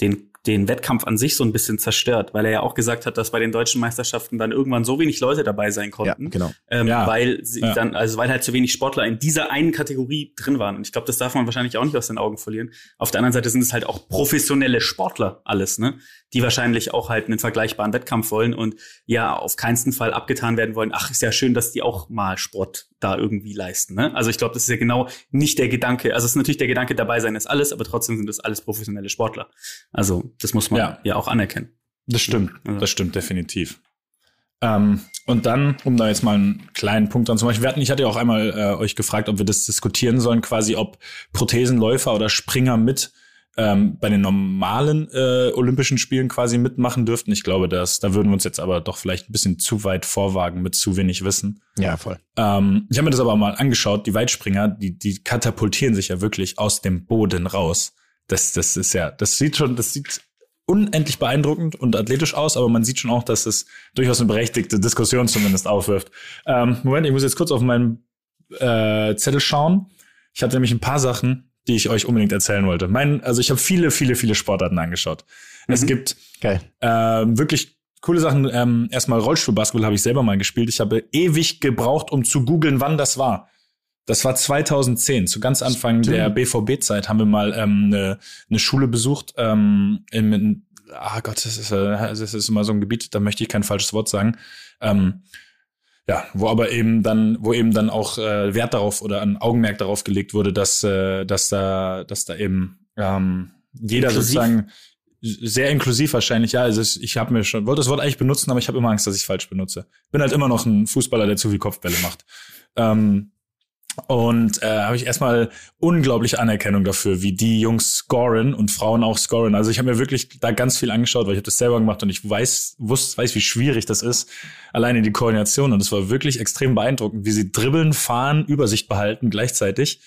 den, den Wettkampf an sich so ein bisschen zerstört, weil er ja auch gesagt hat, dass bei den deutschen Meisterschaften dann irgendwann so wenig Leute dabei sein Ja, konnten. genau. Ähm, Ja. weil sie Ja. dann, also weil halt zu wenig Sportler in dieser einen Kategorie drin waren. Und ich glaube, das darf man wahrscheinlich auch nicht aus den Augen verlieren. Auf der anderen Seite sind es halt auch professionelle Sportler alles, ne? Die wahrscheinlich auch halt einen vergleichbaren Wettkampf wollen und ja auf keinsten Fall abgetan werden wollen. Ach, ist ja schön, dass die auch mal Sport da irgendwie leisten, ne? Also ich glaube, das ist ja genau nicht der Gedanke. Also es ist natürlich der Gedanke, dabei sein ist alles, aber trotzdem sind das alles professionelle Sportler. Also das muss man Ja. ja, auch anerkennen. Das stimmt, Ja. das stimmt definitiv. Ähm, und dann, um da jetzt mal einen kleinen Punkt dran zu machen, wir hatten, ich hatte ja auch einmal äh, euch gefragt, ob wir das diskutieren sollen, quasi ob Prothesenläufer oder Springer mit ähm, bei den normalen äh, Olympischen Spielen quasi mitmachen dürften. Ich glaube, dass da würden wir uns jetzt aber doch vielleicht ein bisschen zu weit vorwagen mit zu wenig Wissen. Ja, voll. Ähm, ich habe mir das aber mal angeschaut. Die Weitspringer, die, die katapultieren sich ja wirklich aus dem Boden raus. Das, das ist ja, das sieht schon, das sieht unendlich beeindruckend und athletisch aus, aber man sieht schon auch, dass es durchaus eine berechtigte Diskussion zumindest aufwirft. Ähm, Moment, ich muss jetzt kurz auf meinen äh, Zettel schauen. Ich hatte nämlich ein paar Sachen, die ich euch unbedingt erzählen wollte. Mein, also ich habe viele, viele, viele Sportarten angeschaut. Es Mhm. gibt Geil. ähm, wirklich coole Sachen. Ähm, erstmal Rollstuhlbasketball habe ich selber mal gespielt. Ich habe ewig gebraucht, um zu googeln, wann das war. Das war 2010, zu ganz Anfang Stimmt. der BVB-Zeit haben wir mal ähm, eine, eine Schule besucht. Ähm, in, in, ah Gott, das ist, äh, das ist immer so ein Gebiet, da möchte ich kein falsches Wort sagen. Ähm, ja, wo aber eben dann, wo eben dann auch äh, Wert darauf oder ein Augenmerk darauf gelegt wurde, dass, äh, dass da, dass da eben ähm, jeder Inklusiv? sozusagen sehr inklusiv wahrscheinlich, ja. Also ich habe mir schon, wollte das Wort eigentlich benutzen, aber ich habe immer Angst, dass ich falsch benutze. Bin halt immer noch ein Fußballer, der zu viel Kopfbälle macht. Ähm, und äh, habe ich erstmal unglaubliche Anerkennung dafür, wie die Jungs scoren und Frauen auch scoren. Also ich habe mir wirklich da ganz viel angeschaut, weil ich habe das selber gemacht und ich weiß, wusste, weiß, wie schwierig das ist, alleine die Koordination. Und es war wirklich extrem beeindruckend, wie sie dribbeln, fahren, Übersicht behalten gleichzeitig.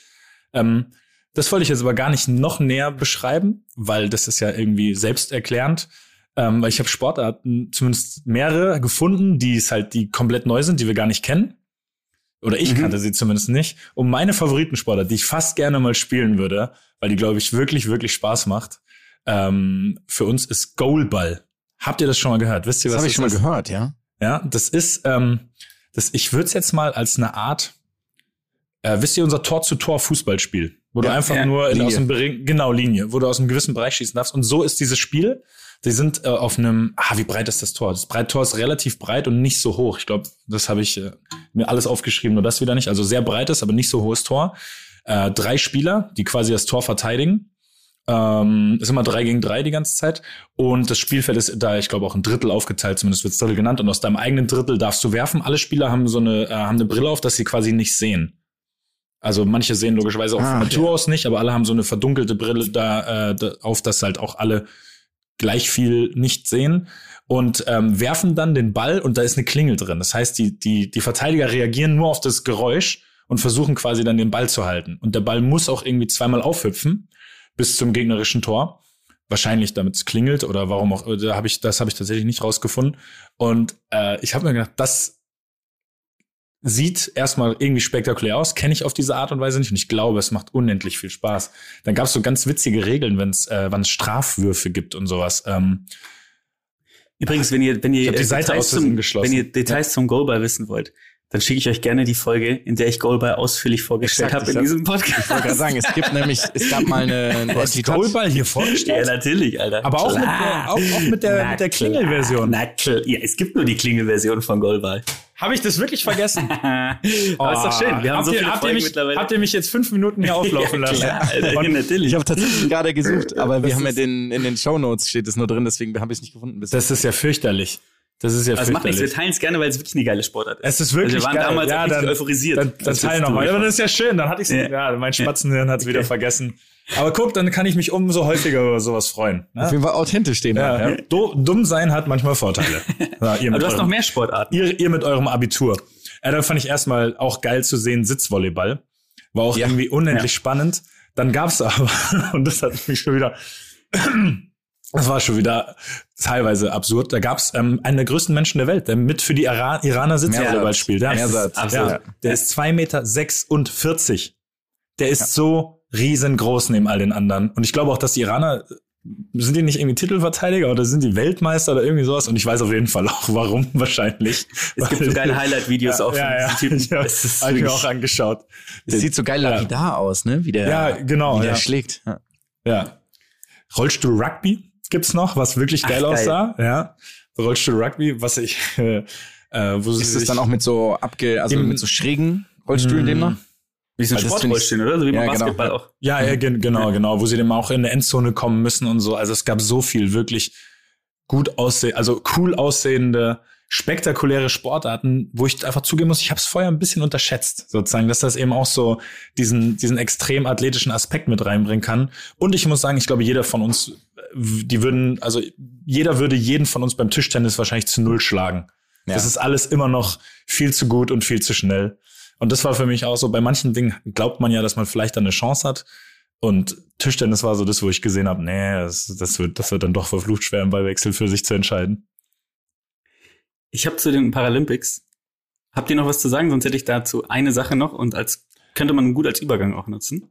Ähm, das wollte ich jetzt aber gar nicht noch näher beschreiben, weil das ist ja irgendwie selbsterklärend. Ähm, weil ich habe Sportarten, zumindest mehrere gefunden, die es halt, die komplett neu sind, die wir gar nicht kennen. Oder ich Mhm. kannte sie zumindest nicht. Und meine Favoritensportart, die ich fast gerne mal spielen würde, weil die, glaube ich, wirklich, wirklich Spaß macht, ähm, für uns ist Goalball. Habt ihr das schon mal gehört? Wisst ihr, Das was habe ich schon mal ist? gehört, ja. Ja, das ist, ähm, das, ich würde es jetzt mal als eine Art, äh, wisst ihr, unser Tor-zu-Tor-Fußballspiel, wo du Ja, einfach ja, nur in, aus Bering, genau Linie, wo du aus einem gewissen Bereich schießen darfst. Und so ist dieses Spiel. Die sind äh, auf einem, ah, wie breit ist das Tor? Das Breit Tor ist relativ breit und nicht so hoch. Ich glaube, das habe ich äh, mir alles aufgeschrieben, nur das wieder nicht. Also sehr breites, aber nicht so hohes Tor. Äh, drei Spieler, die quasi das Tor verteidigen. Ähm, ist immer drei gegen drei die ganze Zeit. Und das Spielfeld ist da, ich glaube, auch ein Drittel aufgeteilt, zumindest wird Drittel genannt. Und aus deinem eigenen Drittel darfst du werfen. Alle Spieler haben so eine, äh, haben eine Brille auf, dass sie quasi nicht sehen. Also manche sehen logischerweise auch Ah, von. Natur aus nicht, aber alle haben so eine verdunkelte Brille da, äh, da auf, dass halt auch alle gleich viel nicht sehen und ähm, werfen dann den Ball und da ist eine Klingel drin. Das heißt, die, die, die Verteidiger reagieren nur auf das Geräusch und versuchen quasi dann den Ball zu halten. Und der Ball muss auch irgendwie zweimal aufhüpfen bis zum gegnerischen Tor. Wahrscheinlich damit es klingelt oder warum auch, da habe ich, das habe ich tatsächlich nicht rausgefunden. Und äh, ich habe mir gedacht, das sieht erstmal irgendwie spektakulär aus, kenne ich auf diese Art und Weise nicht und ich glaube, es macht unendlich viel Spaß. Dann gab es so ganz witzige Regeln, wenn es äh, wann es Strafwürfe gibt und sowas. Ähm, Übrigens, wenn ihr, wenn ihr, Details zum, wenn ihr Details zum Goalball wissen wollt, dann schicke ich euch gerne die Folge, in der ich Goalball ausführlich vorgestellt habe in hab- diesem Podcast. Ich wollte gerade sagen, es gibt nämlich, es gab mal eine, eine du hast Goalball hier Ja, vorgestellt. natürlich, Alter. Aber auch mit der- auch- auch mit der- Na mit der Klingelversion. Na klar. Ja, es gibt nur die Klingelversion von Goalball. Habe ich das wirklich vergessen? Aber ist doch schön. Wir haben habt so ihr, viele habt ihr mich, mittlerweile. Habt ihr mich jetzt fünf Minuten hier auflaufen lassen? klar, Alter, Und natürlich. Ich habe tatsächlich gerade gesucht, aber wir Das haben ja den, in den Shownotes steht es nur drin, deswegen habe ich es nicht gefunden. Bis das ist ja fürchterlich. Das ist ja Also macht nichts, wir teilen es gerne, weil es wirklich eine geile Sportart ist. Es ist wirklich also wir waren geil. damals ja, dann, euphorisiert. Dann, dann als wir teil das nochmal. Aber das ist ja schön. Dann hatte ich Ja. ja. mein Spatzenhirn hat es wieder vergessen. Aber guck, dann kann ich mich umso häufiger über sowas freuen. Auf Ne? jeden Fall authentisch den Ja, ja. Du, dumm sein hat manchmal Vorteile. Ja, ihr, Aber du hast noch eurem, mehr Sportarten. ihr, ihr mit eurem Abitur. Ja, dann fand ich erstmal auch geil zu sehen, Sitzvolleyball. War auch Ja. irgendwie unendlich spannend. Dann gab's aber, und das hat mich schon wieder, das war schon wieder teilweise absurd. Da gab's ähm, einen der größten Menschen der Welt, der mit für die Ira Iraner Sitzvolleyball spielt. Ja. Absolut. ja, der ist zwei Meter. sechsundvierzig. Der ist so riesengroß neben all den anderen. Und ich glaube auch, dass die Iraner, sind die nicht irgendwie Titelverteidiger oder sind die Weltmeister oder irgendwie sowas? Und ich weiß auf jeden Fall auch, warum wahrscheinlich. Es gibt so geile Highlight-Videos auch von ja, ja, diesen Typen. ja. Es ist Hab ich mir auch angeschaut. Das sieht so geil Ja. lapidar aus, ne? Wie der, Ja, genau, wie der ja. schlägt. Ja. Ja. Rollstuhl Rugby gibt's noch, was wirklich geil geil. aussah. Ja. Rollstuhl Rugby, was ich, äh, wo sie Ist das sich, dann auch mit so abge, also Im- mit so schrägen Rollstühlen Mm. demnach? Wie so ein Sportrollstuhl, oder? So wie beim Ja, genau. Basketball auch. Ja, ja, gen- genau, genau, wo sie dann auch in der Endzone kommen müssen und so. Also es gab so viel wirklich gut aussehen, also cool aussehende, spektakuläre Sportarten, wo ich einfach zugeben muss, ich habe es vorher ein bisschen unterschätzt, sozusagen, dass das eben auch so diesen diesen extrem athletischen Aspekt mit reinbringen kann. Und ich muss sagen, ich glaube, jeder von uns, die würden, also jeder würde jeden von uns beim Tischtennis wahrscheinlich zu null schlagen. Ja. Das ist alles immer noch viel zu gut und viel zu schnell. Und das war für mich auch so, bei manchen Dingen glaubt man ja, dass man vielleicht dann eine Chance hat. Und Tischtennis war so das, wo ich gesehen habe, nee, das, das, wird, das wird dann doch verflucht schwer im Ballwechsel für sich zu entscheiden. Ich habe zu den Paralympics. Habt ihr noch was zu sagen? Sonst hätte ich dazu eine Sache noch und als könnte man gut als Übergang auch nutzen.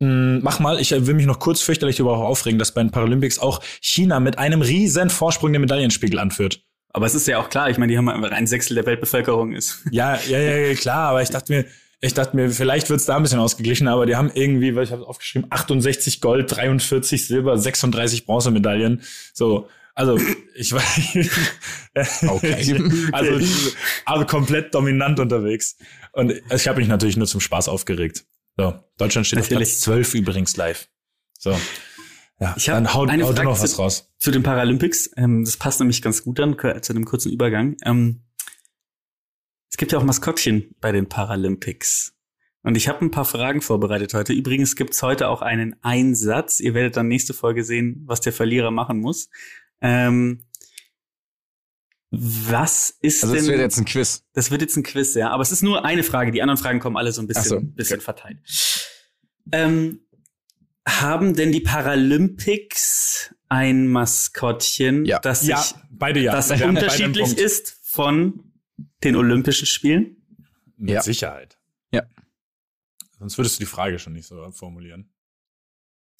Mm, Mach mal, ich will mich noch kurz fürchterlich darüber auch aufregen, dass bei den Paralympics auch China mit einem riesen Vorsprung den Medaillenspiegel anführt. Aber es ist ja auch klar, ich meine, die haben einfach ein Sechstel der Weltbevölkerung ist. Ja, ja, ja, ja, klar, aber ich dachte mir, ich dachte mir, vielleicht wird's da ein bisschen ausgeglichen, aber die haben irgendwie, weil ich habe aufgeschrieben, 68 Gold, 43 Silber, 36 Bronzemedaillen. So, also ich war Okay. also, aber komplett dominant unterwegs. Und ich habe mich natürlich nur zum Spaß aufgeregt. So, Deutschland steht Natürlich. auf Platz 12 übrigens live. So. Ja, Ich dann hau, eine hau Frage noch was zu- raus. Zu den Paralympics, ähm, das passt nämlich ganz gut dann zu einem kurzen Übergang. Ähm, es gibt ja auch Maskottchen bei den Paralympics. Und ich habe ein paar Fragen vorbereitet heute. Übrigens gibt's heute auch einen Einsatz. Ihr werdet dann nächste Folge sehen, was der Verlierer machen muss. Ähm, was ist Also das denn wird jetzt ein Quiz. Das wird jetzt ein Quiz, ja. Aber es ist nur eine Frage. Die anderen Fragen kommen alle so ein bisschen, so, bisschen verteilt. Ähm, haben denn die Paralympics ein Maskottchen, Ja. das, Ja, sich, beide ja. das einen unterschiedlich ist von den Olympischen Spielen? Mit Ja. Sicherheit. Ja. Sonst würdest du die Frage schon nicht so formulieren.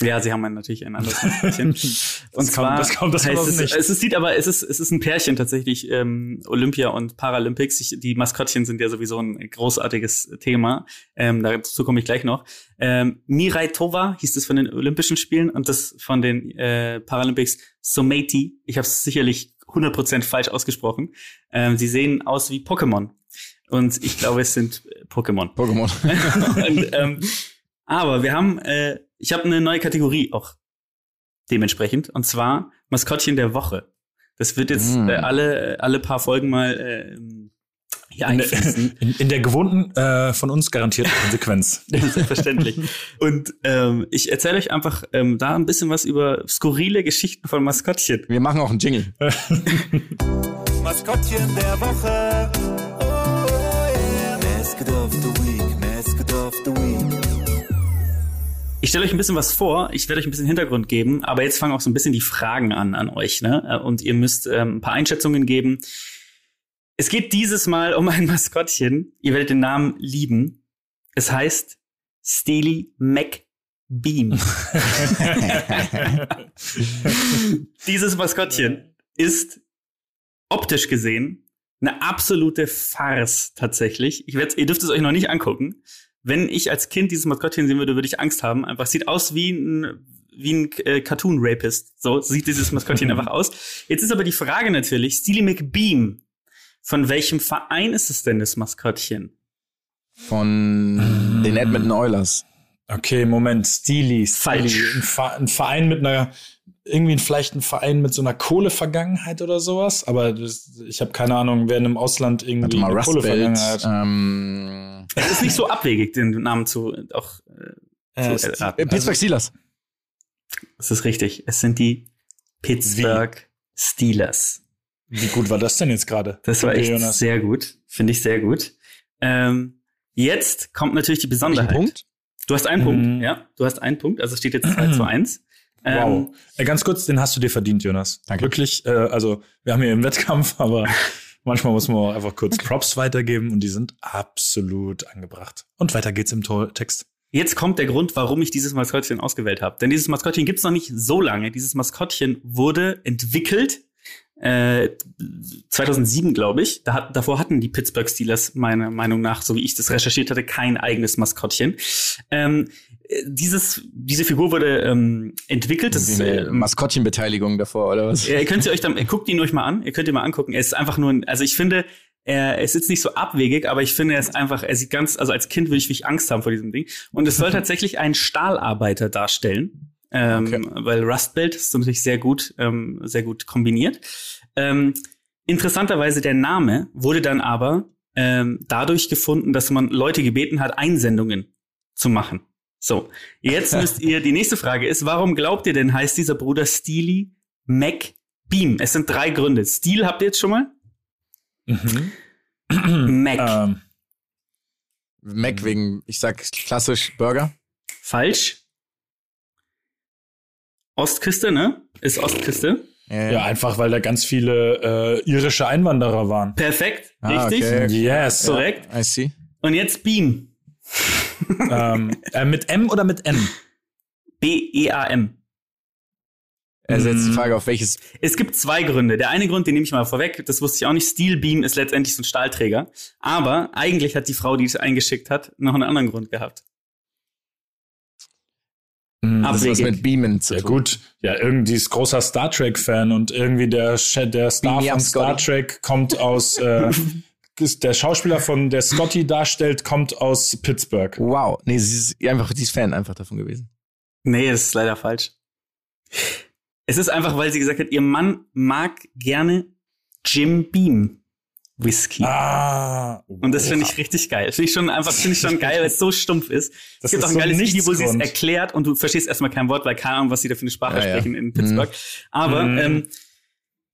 Ja, sie haben natürlich ein anderes Maskottchen. Das Und kommt- zwar das kommt- das kommt heißt aus es, dem Nichts. es ist, sieht aber, es ist, es ist ein Pärchen tatsächlich, ähm, Olympia und Paralympics. Ich, die Maskottchen sind ja sowieso ein großartiges Thema. Ähm, dazu komme ich gleich noch. Ähm, Mirai Tova hieß es von den Olympischen Spielen und das von den äh, Paralympics Someti. Ich habe es sicherlich 100% falsch ausgesprochen. Ähm, sie sehen aus wie Pokémon. Und ich glaube, es sind Pokémon. Pokémon. und, ähm, aber wir haben, äh, ich habe eine neue Kategorie auch dementsprechend und zwar Maskottchen der Woche. Das wird jetzt Mm. äh, alle alle paar Folgen mal äh, hier In, einfließen. in, in der gewohnten, äh, von uns garantierten Konsequenz. Selbstverständlich. Und ähm, ich erzähle euch einfach ähm, da ein bisschen was über skurrile Geschichten von Maskottchen. Wir machen auch einen Jingle. Maskottchen der Woche. Oh, yeah. Mascot of the Week, Mascot of the Week. Ich stelle euch ein bisschen was vor, ich werde euch ein bisschen Hintergrund geben, aber jetzt fangen auch so ein bisschen die Fragen an an euch, ne? Und ihr müsst ähm, ein paar Einschätzungen geben. Es geht dieses Mal um ein Maskottchen. Ihr werdet den Namen lieben. Es heißt Steely McBeam. Dieses Maskottchen ist optisch gesehen eine absolute Farce tatsächlich. Ich werd's, ihr dürft es euch noch nicht angucken. Wenn ich als Kind dieses Maskottchen sehen würde, würde ich Angst haben. Einfach sieht aus wie ein wie ein äh, Cartoon Rapist. So sieht dieses Maskottchen einfach aus. Jetzt ist aber die Frage natürlich, Steely McBeam. Von welchem Verein ist es denn das Maskottchen? Von den Edmonton Oilers. Okay, Moment. Steely. Steely. Falsch. Ein, Ver- ein Verein mit einer irgendwie vielleicht ein Verein mit so einer Kohlevergangenheit oder sowas, aber das, ich habe keine Ahnung, wer in einem Ausland Warte irgendwie mal, eine. Kohlevergangenheit. Ähm, Es ist nicht so abwegig, den Namen zu auch Äh, äh, zu erraten. äh, Pittsburgh Steelers. Das ist richtig. Es sind die Pittsburgh Steelers. Wie gut war das denn jetzt gerade? Das war echt Jonas. sehr gut. Finde ich sehr gut. Ähm, jetzt kommt natürlich die Besonderheit. einen Punkt? Du hast einen Mhm. Punkt, ja. Du hast einen Punkt, also steht jetzt 2 zu 1. Ähm, Wow. Äh, ganz kurz, den hast du dir verdient, Jonas. Danke. Wirklich, äh, also wir haben hier einen Wettkampf, aber manchmal muss man auch einfach kurz Props weitergeben und die sind absolut angebracht. Und weiter geht's im Text. Jetzt kommt der Grund, warum ich dieses Maskottchen ausgewählt habe. Denn dieses Maskottchen gibt's noch nicht so lange. Dieses Maskottchen wurde entwickelt äh, 2007, glaube ich. Da davor hatten die Pittsburgh Steelers meiner Meinung nach, so wie ich das recherchiert hatte, kein eigenes Maskottchen. Ähm, äh, dieses, diese Figur wurde ähm, entwickelt. Das, äh, eine Maskottchenbeteiligung davor, oder was? Ja, ihr könnt ihr euch dann, ihr guckt ihn euch mal an, ihr könnt ihn mal angucken. Er ist einfach nur, ein, also ich finde, er ist jetzt nicht so abwegig, aber ich finde, er ist einfach, er sieht ganz, also als Kind würde ich wirklich Angst haben vor diesem Ding. Und es soll tatsächlich einen Stahlarbeiter darstellen. Ähm, Okay. Weil Rust Belt ist natürlich sehr gut, ähm, sehr gut kombiniert. Ähm, interessanterweise der Name wurde dann aber ähm, dadurch gefunden, dass man Leute gebeten hat, Einsendungen zu machen. So, jetzt müsst ihr, die nächste Frage ist, warum glaubt ihr denn, heißt dieser Bruder Steely McBeam? Es sind drei Gründe. Steel habt ihr jetzt schon mal? Mhm. Mac. Ähm, Mac wegen, ich sag klassisch Burger. Falsch. Ostküste, ne? Ist Ostküste. Ja, einfach weil da ganz viele äh, irische Einwanderer waren. Perfekt. Ah, richtig. okay. Yes. Korrekt. I see. Und jetzt Beam. Ähm, äh, mit M oder mit N? B-E-A-M. Also jetzt die Mhm. Frage, auf welches Es gibt zwei Gründe. Der eine Grund, den nehme ich mal vorweg, das wusste ich auch nicht. Steel Beam ist letztendlich so ein Stahlträger. Aber eigentlich hat die Frau, die es eingeschickt hat, noch einen anderen Grund gehabt. Mhm. Das was mit Beamen zu Ja tun. gut, ja, irgendwie ist großer Star Trek-Fan und irgendwie der, der Star Beam von Star Scotty. Trek kommt aus, äh, der Schauspieler von der Scotty darstellt, kommt aus Pittsburgh. Wow. Nee, sie ist einfach, sie ist Fan einfach davon gewesen. Nee, das ist leider falsch. Es ist einfach, weil sie gesagt hat, ihr Mann mag gerne Jim Beam Whisky. Ah. Und das finde ich richtig geil. Finde ich schon einfach, finde ich schon geil, weil es so stumpf ist. Das es gibt ist auch ein so geiles Video, wo sie es erklärt und du verstehst erstmal kein Wort, weil keine Ahnung, was sie da für eine Sprache Ja, ja. sprechen in Pittsburgh. Aber Mhm. ähm,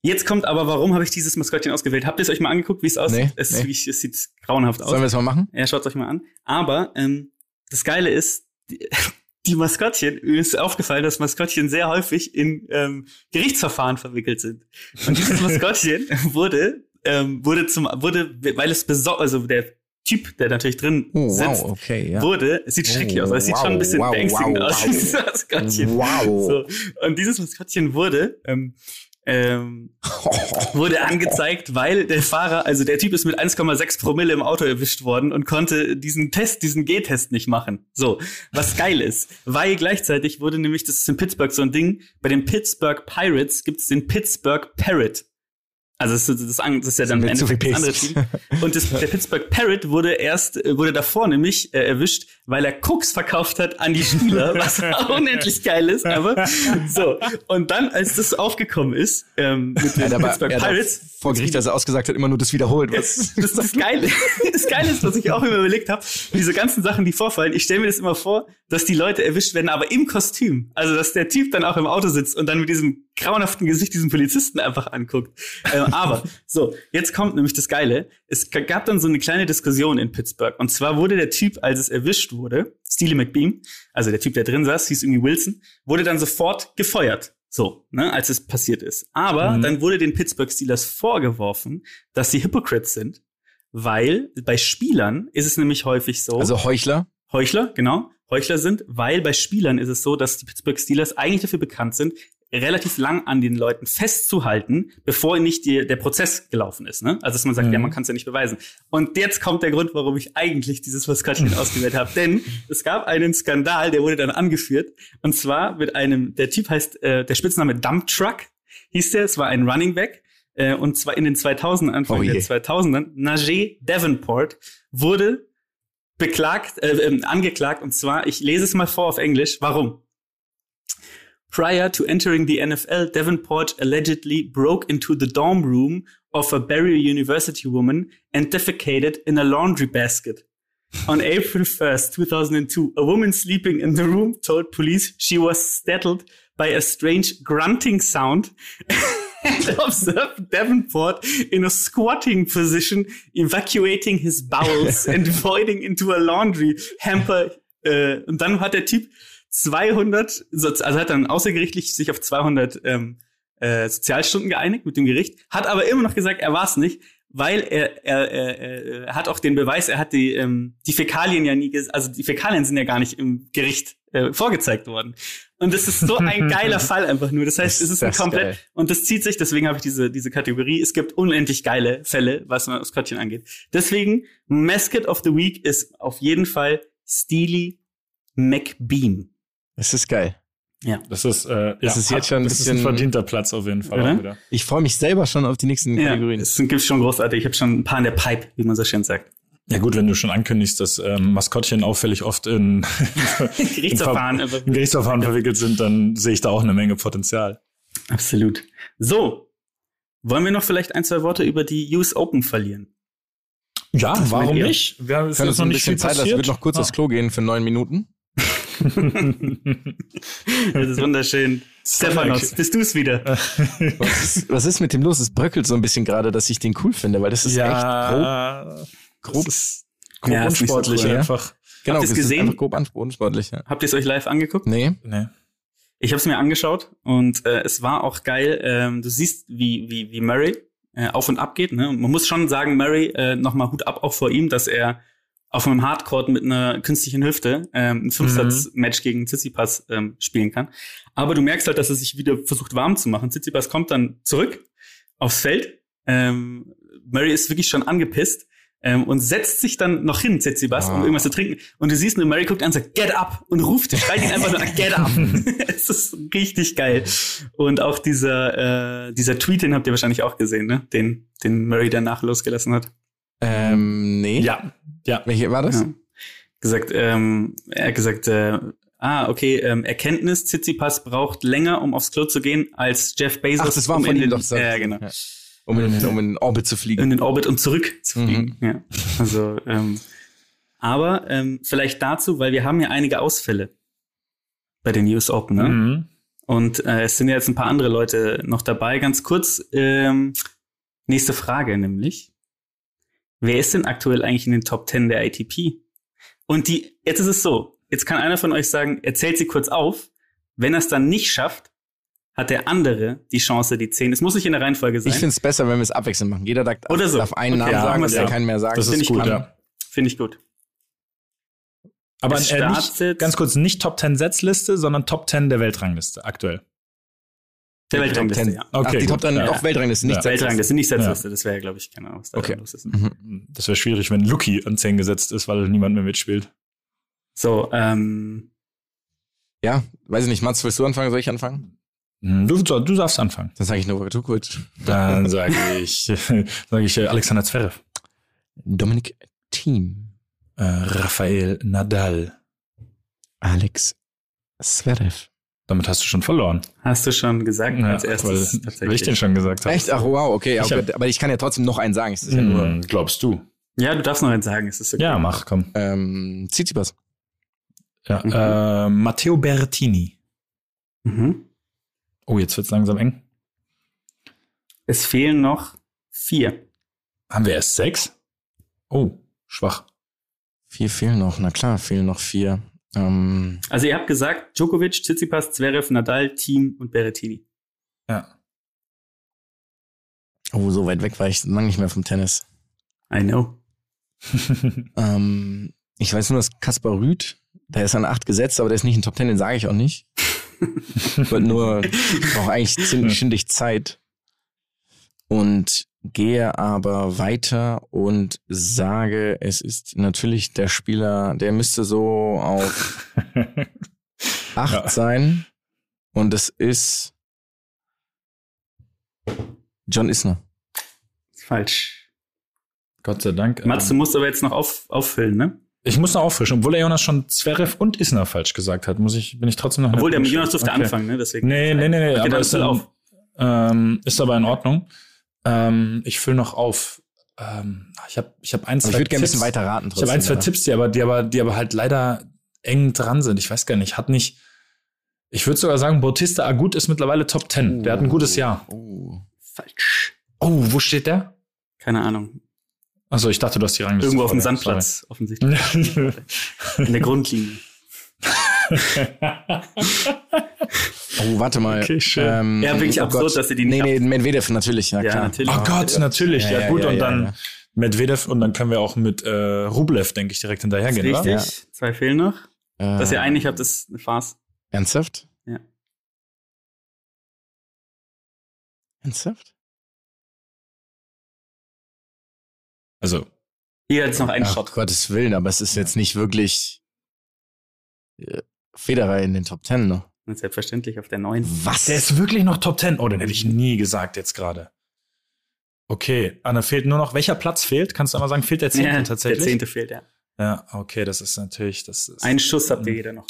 jetzt kommt aber, warum habe ich dieses Maskottchen ausgewählt? Habt ihr es euch mal angeguckt, wie es aussieht? Nee, es, nee. es sieht grauenhaft aus. Sollen wir es mal machen? Ja, schaut euch mal an. Aber ähm, das Geile ist, die, die Maskottchen, mir ist aufgefallen, dass Maskottchen sehr häufig in ähm, Gerichtsverfahren verwickelt sind. Und dieses Maskottchen wurde, ähm, wurde zum, wurde, weil es besor also der Typ, der natürlich drin Oh, sitzt, wow, okay, ja. wurde, es sieht schrecklich aus, aber es sieht wow, schon ein bisschen wow, beängstigend wow, aus, dieses Maskottchen. Wow. So. Und dieses Maskottchen wurde, ähm, ähm, wurde angezeigt, weil der Fahrer, also der Typ ist mit 1,6 Promille im Auto erwischt worden und konnte diesen Test, diesen G-Test nicht machen. So, was geil ist, weil gleichzeitig wurde nämlich, das ist in Pittsburgh so ein Ding, bei den Pittsburgh Pirates gibt es den Pittsburgh Parrot. Also das ist, das, das ist ja dann Mit zu viel das andere. Team. Und das, der Pittsburgh Parrot wurde erst, äh, wurde davor nämlich äh, erwischt, weil er Cooks verkauft hat an die Spieler, was unendlich geil ist, aber so. Und dann, als das aufgekommen ist, ähm, mit den aber Pittsburgh hat Pirates, vor Gericht, als er ausgesagt hat, immer nur das wiederholt. Was? das, das Geile, das Geile ist, was ich auch immer überlegt habe, diese ganzen Sachen, die vorfallen, ich stelle mir das immer vor, dass die Leute erwischt werden, aber im Kostüm. Also, dass der Typ dann auch im Auto sitzt und dann mit diesem grauenhaften Gesicht diesen Polizisten einfach anguckt. Ähm, aber, so, jetzt kommt nämlich das Geile. Es gab dann so eine kleine Diskussion in Pittsburgh. Und zwar wurde der Typ, als es erwischt wurde, Steely McBeam, also der Typ, der drin saß, hieß irgendwie Wilson, wurde dann sofort gefeuert. So, ne, als es passiert ist. Aber Mhm. dann wurde den Pittsburgh Steelers vorgeworfen, dass sie Hypocrites sind, weil bei Spielern ist es nämlich häufig so, Also Heuchler. Heuchler, genau, Heuchler sind, weil bei Spielern ist es so, dass die Pittsburgh Steelers eigentlich dafür bekannt sind, relativ lang an den Leuten festzuhalten, bevor nicht die, der Prozess gelaufen ist. Ne? Also dass man sagt, Mhm. ja, man kann es ja nicht beweisen. Und jetzt kommt der Grund, warum ich eigentlich dieses Maskottchen ausgewählt habe. Denn es gab einen Skandal, der wurde dann angeführt. Und zwar mit einem, der Typ heißt, äh, der Spitzname Dump Truck hieß der, es war ein Running Back. Äh, und zwar in den 2000ern, Anfang Oh der 2000ern, Najee Davenport wurde beklagt, äh, ähm, angeklagt, und zwar, ich lese es mal vor auf Englisch, warum? Prior to entering the NFL, Davenport allegedly broke into the dorm room of a Barry University woman and defecated in a laundry basket. On April 1st, 2002, a woman sleeping in the room told police she was startled by a strange grunting sound and observed Davenport in a squatting position, evacuating his bowels and voiding into a laundry hamper. Äh, und dann hat der Typ 200, so- also hat dann außergerichtlich sich auf 200 ähm, äh, Sozialstunden geeinigt mit dem Gericht, hat aber immer noch gesagt, er war es nicht, weil er, er, er, er, hat auch den Beweis, er hat die, ähm, die Fäkalien ja nie, also die Fäkalien sind ja gar nicht im Gericht äh, vorgezeigt worden. Und das ist so ein geiler Fall einfach nur. Das heißt, es ist ein ist komplett, geil. und das zieht sich, deswegen habe ich diese, diese Kategorie. Es gibt unendlich geile Fälle, was das Kottchen angeht. Deswegen, Mascot of the Week ist auf jeden Fall Steely McBeam. Das ist geil. Das ist, äh, Das ist jetzt schon ein das ist ein bisschen- verdienter Platz auf jeden Fall. Oder? Ich freue mich selber schon auf die nächsten Ja, Kategorien. es gibt schon großartig. Ich habe schon ein paar in der Pipe, wie man so schön sagt. Ja gut, wenn du schon ankündigst, dass ähm, Maskottchen auffällig oft in, Gerichtsverfahren in, einfach. Ver in Gerichtsverfahren verwickelt sind, dann sehe ich da auch eine Menge Potenzial. Absolut. So. Wollen wir noch vielleicht ein, zwei Worte über die US Open verlieren? Ja, Was warum nicht? Wir haben es Können jetzt uns noch ein nicht viel bisschen Zeit lassen. Ich würde noch kurz aufs Klo gehen für neun Minuten. Das ist wunderschön. Stephanos, bist du es wieder? Was ist, was ist mit dem los? Es bröckelt so ein bisschen gerade, dass ich den cool finde, weil das ist echt grob. ja, grob. Ist grob Ja, nicht so unsportlich cool, ja. einfach. Genau, Habt ihr's es gesehen? einfach grob unsportlich. Ja. Habt ihr es euch live angeguckt? Nee, Nee. Ich habe es mir angeschaut und äh, es war auch geil. Ähm, du siehst, wie, wie, wie Murray äh, auf und ab geht. Ne? Und man muss schon sagen, Murray, äh, nochmal Hut ab auch vor ihm, dass er auf einem Hardcourt mit einer künstlichen Hüfte ähm, ein Fünfsatz-Match gegen Tsitsipas ähm, spielen kann. Aber du merkst halt, dass er sich wieder versucht warm zu machen. Tsitsipas kommt dann zurück aufs Feld. Ähm, Murray ist wirklich schon angepisst. Ähm, und setzt sich dann noch hin, Tsitsipas, um Ah. irgendwas zu trinken. Und du siehst nur, Murray guckt an und sagt, get up! Und ruft, schreit ihn einfach nur an, get up! es ist richtig geil. Und auch dieser, äh, dieser Tweet, den habt ihr wahrscheinlich auch gesehen, ne? Den, den Murray danach losgelassen hat. ähm, nee. Ja, ja. Welche war das? Ja. Gesagt, ähm, er hat gesagt, äh, ah, okay, ähm, Erkenntnis, Tsitsipas braucht länger, um aufs Klo zu gehen, als Jeff Bezos. Ach, das war um von in ihm den, doch. Ja, genau. Ja. Um, in, um in den Orbit zu fliegen. In den Orbit und zurück zu fliegen. Mhm. Ja. Also, ähm, aber ähm, vielleicht dazu, weil wir haben ja einige Ausfälle bei den US Open, ne? Mhm. Und äh, es sind ja jetzt ein paar andere Leute noch dabei. Ganz kurz, ähm, nächste Frage nämlich. Wer ist denn aktuell eigentlich in den Top 10 der ATP? Und die, jetzt ist es so, jetzt kann einer von euch sagen, er zählt sie kurz auf. Wenn er es dann nicht schafft, hat der andere die Chance, die 10. Es muss nicht in der Reihenfolge sein. Ich finde es besser, wenn wir es abwechselnd machen. Jeder darf, Oder so. darf einen Okay, Namen ja, sagen und wir's der so. kann mehr sagen. Das Find ist ich gut, ja. Finde ich gut. Aber Es äh, nicht, ganz kurz, nicht Top 10 Setzliste, sondern Top 10 der Weltrangliste aktuell. Der Die Weltrangliste, Top 10. ja. Ach, Okay, die gut. Top 10, Ja. doch Weltrangliste, nicht Ja. Setzliste. Weltrangliste, nicht Setzliste. Das wäre ja, glaube ich, keine Ahnung, was da Okay. los ist. Mhm. Das wäre schwierig, wenn Lucky an 10 gesetzt ist, weil niemand mehr mitspielt. So, ähm, Ja, weiß ich nicht. Mats, willst du anfangen? Soll ich anfangen? Hm, Du, du darfst anfangen. Dann sage ich Novak Djokovic. Dann sage ich, sage ich äh, Alexander Zverev, Dominik Thiem. äh, Rafael Nadal. Alex Zverev. Damit hast du schon verloren. hast du schon gesagt als weil, erstes weil ich den schon gesagt habe. Echt? Ach, wow, okay. Ich aber, hab- aber ich kann ja trotzdem noch einen sagen. Es ist ja nur Hm, glaubst du? Ja, du darfst noch eins sagen, es ist okay. Ja, mach, komm. ähm, Tsitsipas. Ja, Mhm. äh, Matteo Berrettini. Mhm. Oh, jetzt wird's langsam eng. Es fehlen noch vier. Haben wir erst sechs? Oh, schwach. Vier fehlen noch. Na klar, fehlen noch vier. Ähm, Also ihr habt gesagt, Djokovic, Tsitsipas, Zverev, Nadal, Team und Berrettini. Ja. oh, so weit weg war ich lange nicht mehr vom Tennis. I know. Ähm, ich weiß nur, dass Kaspar Rüth, der ist an acht gesetzt, aber der ist nicht in Top Ten, den sage ich auch nicht. Ich wollte nur, ich brauche eigentlich ziemlich stündig Zeit. Und gehe aber weiter und sage, es ist natürlich der Spieler, der müsste so auf acht Ja. sein. Und es ist John Isner. Falsch. Gott sei Dank. Mats, du ähm, musst aber jetzt noch auf, auffüllen, ne? Ich muss noch auffrischen, obwohl der Jonas schon Zverev und Isner falsch gesagt hat, muss ich, bin ich trotzdem noch. Obwohl der mit Jonas durfte okay. anfangen, ne? Deswegen. Nee, nee, nee, nee, Okay, aber ist, auf. Ähm, ist aber in Ordnung. Ähm, ich fülle noch auf. Ähm, ich habe ich hab ein, Aber zwei ich würde gerne ein bisschen Tipps. weiter raten. Ich habe ein, zwei trotzdem, Tipps, die aber, die aber, die aber halt leider eng dran sind. Ich weiß gar nicht, hat nicht. Ich würde sogar sagen, Bautista Agut ist mittlerweile Top 10. Der hat ein gutes Jahr. Oh. Falsch. Oh, wo steht der? Keine Ahnung. Also ich dachte, du hast die Rangliste. Irgendwo auf dem. Sandplatz, offensichtlich. Sorry. In der Grundlinie. Oh, warte mal. Okay, schön. Ähm, Ja, wirklich oh absurd, Gott. dass sie die nicht Nee, nee, Medvedev natürlich, ja, Ja, klar. natürlich. oh Gott, natürlich. Ja, Ja, ja, gut. ja, und ja, dann ja. Medvedev und dann können wir auch mit äh, Rublev, denke ich, direkt hinterhergehen, Richtig. Zwei fehlen noch. Äh, Dass ihr einig habt, ist eine Farce. Ernsthaft? Ja. Ernsthaft? Also, Hier es noch einen Ach, Shot. Gottes Willen, aber es ist jetzt nicht wirklich äh, Federer in den Top Ten noch. Und selbstverständlich auf der neuen. Was? der ist wirklich noch Top 10. Oh, den hätte ich nie gesagt jetzt gerade. Okay, Anna fehlt nur noch. Welcher Platz fehlt? Kannst du einmal sagen, fehlt der zehnte Ja, tatsächlich? Der zehnte fehlt, ja. Ja, okay, das ist natürlich, das ist. Einen Schuss habt ihr jeder noch.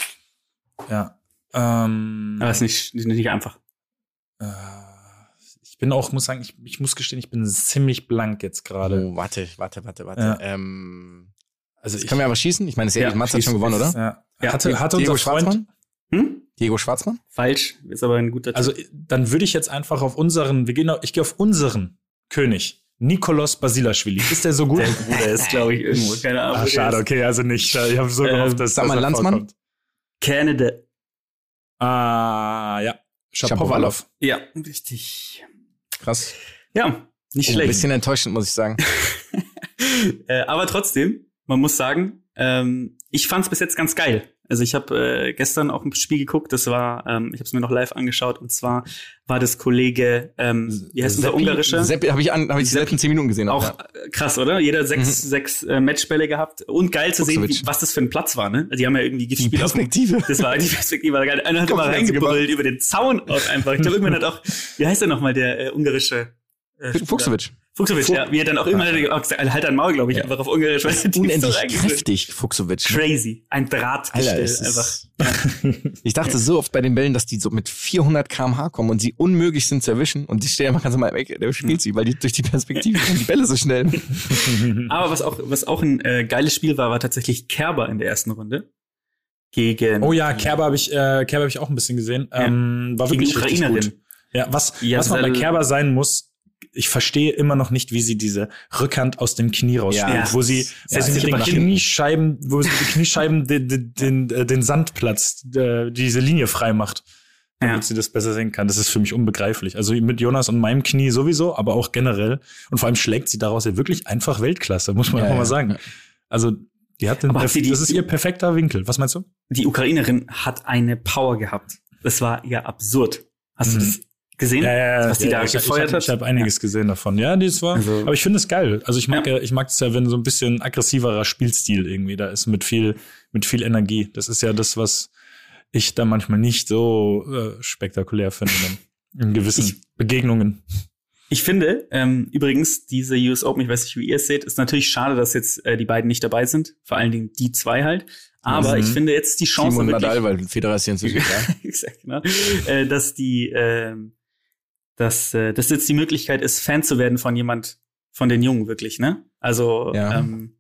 Ja. Ähm, Aber ist nicht, nicht, nicht einfach. äh, ich bin auch, muss sagen, ich, ich muss gestehen, ich bin ziemlich blank jetzt gerade. Oh, warte, warte, warte, warte. Ja. Ähm, Also das können wir aber schießen? Ich meine, Sergej Ja, Matz hat schon gewonnen, oder? Ja. Ja, hatte, hatte Diego unser Freund, Schwarzmann? Hm? Diego Schwarzmann? Falsch. Ist aber ein guter Tipp. also dann würde ich jetzt einfach auf unseren, wir gehen, auf- ich gehe auf unseren König, Nikolaus Basilashvili. Ist der so gut? der Bruder ist, glaube ich, irgendwo. Keine Ahnung. Ah, der schade, okay, also nicht. Ich habe so gehofft, dass sag mal, dass er Landsmann? vorkommt. Canada. Ah, ja. Shapovalov. Ja, richtig. Krass. Ja, nicht Oh, ein schlecht. bisschen enttäuschend, muss ich sagen. äh, aber trotzdem, man muss sagen, ähm, ich fand es bis jetzt ganz geil. Also ich habe äh, gestern auch ein Spiel geguckt, das war, ähm, ich habe es mir noch live angeschaut, und zwar war das Kollege, ähm, wie heißt unser Seppi- ungarische? Seppi habe ich, an- hab ich die Seppi- letzten zehn Minuten gesehen. Auch ja. äh, krass, oder? Jeder sechs, sechs äh, Matchbälle gehabt. Und geil zu sehen, wie, was das für ein Platz war, ne? Die haben ja irgendwie Die gespielt. auf dem- Perspektive. Das war die Perspektive. war geil. Einer hat immer reingebrüllt über den Zaun auch einfach. Ich glaube, irgendwann hat auch, wie heißt der nochmal, der äh, ungarische äh? Fuchsowitsch. Fuchsowitsch, ja. Wie er dann auch immer gesagt, halt dein Maul, glaube ich, Ja. einfach auf Ungarisch. Typ so Unendlich kräftig, Fuchsowitsch. Crazy. Ein Drahtgestell einfach. ist, ich dachte so oft bei den Bällen, dass die so mit 400 km/h kommen und sie unmöglich sind zu erwischen und die stehen einfach ganz normal weg, der spielt sie, weil die durch die Perspektive kommen die Bälle so schnell. Aber was auch, was auch ein äh, geiles Spiel war, war tatsächlich Kerber in der ersten Runde. Gegen. Oh ja, Kerber habe ich, äh, Kerber habe ich auch ein bisschen gesehen. Ja. Ähm, war Gegen wirklich richtig Ukrainerin. gut. Ja, was, Ja, was man bei Kerber sein muss, ich verstehe immer noch nicht, wie sie diese Rückhand aus dem Knie rausspielt, Ja. wo sie, Ja, wo sie mit den. Kniescheiben, wo sie die Kniescheiben den, den, den, äh, den Sandplatz, äh, diese Linie frei macht, damit Ja. sie das besser sehen kann. Das ist für mich unbegreiflich. Also mit Jonas und meinem Knie sowieso, aber auch generell. Und vor allem schlägt sie daraus ja wirklich einfach Weltklasse, muss man Ja, einfach mal ja. sagen. Also die hat den, sie die- das ist ihr perfekter Winkel. Was meinst du? Die Ukrainerin hat eine Power gehabt. Das war ja absurd. Hast du Mhm. das gesehen? was die da ich, gefeuert ich, hat? Ich habe einiges gesehen davon. Ja, das war. Also- aber ich finde es geil. Also ich mag Ja. ja. ich mag es ja, wenn so ein bisschen aggressiverer Spielstil irgendwie da ist mit viel mit viel Energie. Das ist ja das, was ich da manchmal nicht so äh, spektakulär finde in gewissen Ich- Begegnungen. Ich finde, ähm, übrigens, diese US Open, ich weiß nicht, wie ihr es seht, ist natürlich schade, dass jetzt äh, die beiden nicht dabei sind. Vor allen Dingen die zwei halt. Aber Mhm. ich finde jetzt die Chance Simon wirklich, Nadal, weil Federer ist hier inzwischen ja. Exakt, genau. äh, dass die, ähm, dass, äh, dass jetzt die Möglichkeit ist, Fan zu werden von jemand, von den Jungen wirklich, ne? Also, Ja. ähm,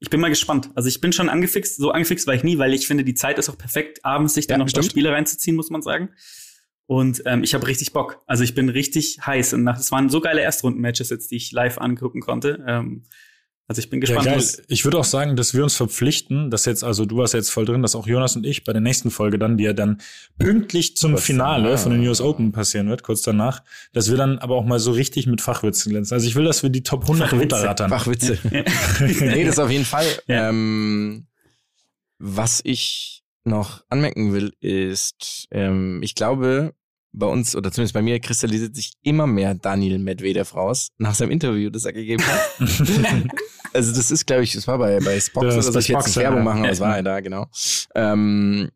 ich bin mal gespannt. Also ich bin schon angefixt, so angefixt war ich nie, weil ich finde, die Zeit ist auch perfekt, abends sich dann Ja, noch ein paar stimmt. Spiele reinzuziehen, muss man sagen. Und ähm, ich habe richtig Bock. Also ich bin richtig heiß. Und nach, es waren so geile Erstrunden-Matches jetzt, die ich live angucken konnte. Ähm, also ich bin Ja, gespannt. geil. was- Ich würde auch sagen, dass wir uns verpflichten, dass jetzt, also du warst jetzt voll drin, dass auch Jonas und ich bei der nächsten Folge dann, die ja dann pünktlich zum Kurz Finale danach. von den US Open passieren wird, kurz danach, dass wir dann aber auch mal so richtig mit Fachwitzen glänzen. Also ich will, dass wir die Top 100 Fachwitze. runterrattern. Wachwitze. nee, das auf jeden Fall. Ja. Ähm, was ich noch anmerken will, ist, ähm, ich glaube, bei uns, oder zumindest bei mir, kristallisiert sich immer mehr Daniel Medvedev raus, nach seinem Interview, das er gegeben hat. also das ist, glaube ich, das war bei, bei Spox, Das oder ist so, bei ich jetzt Werbung machen, aber Ja. es war er da, genau. Ähm,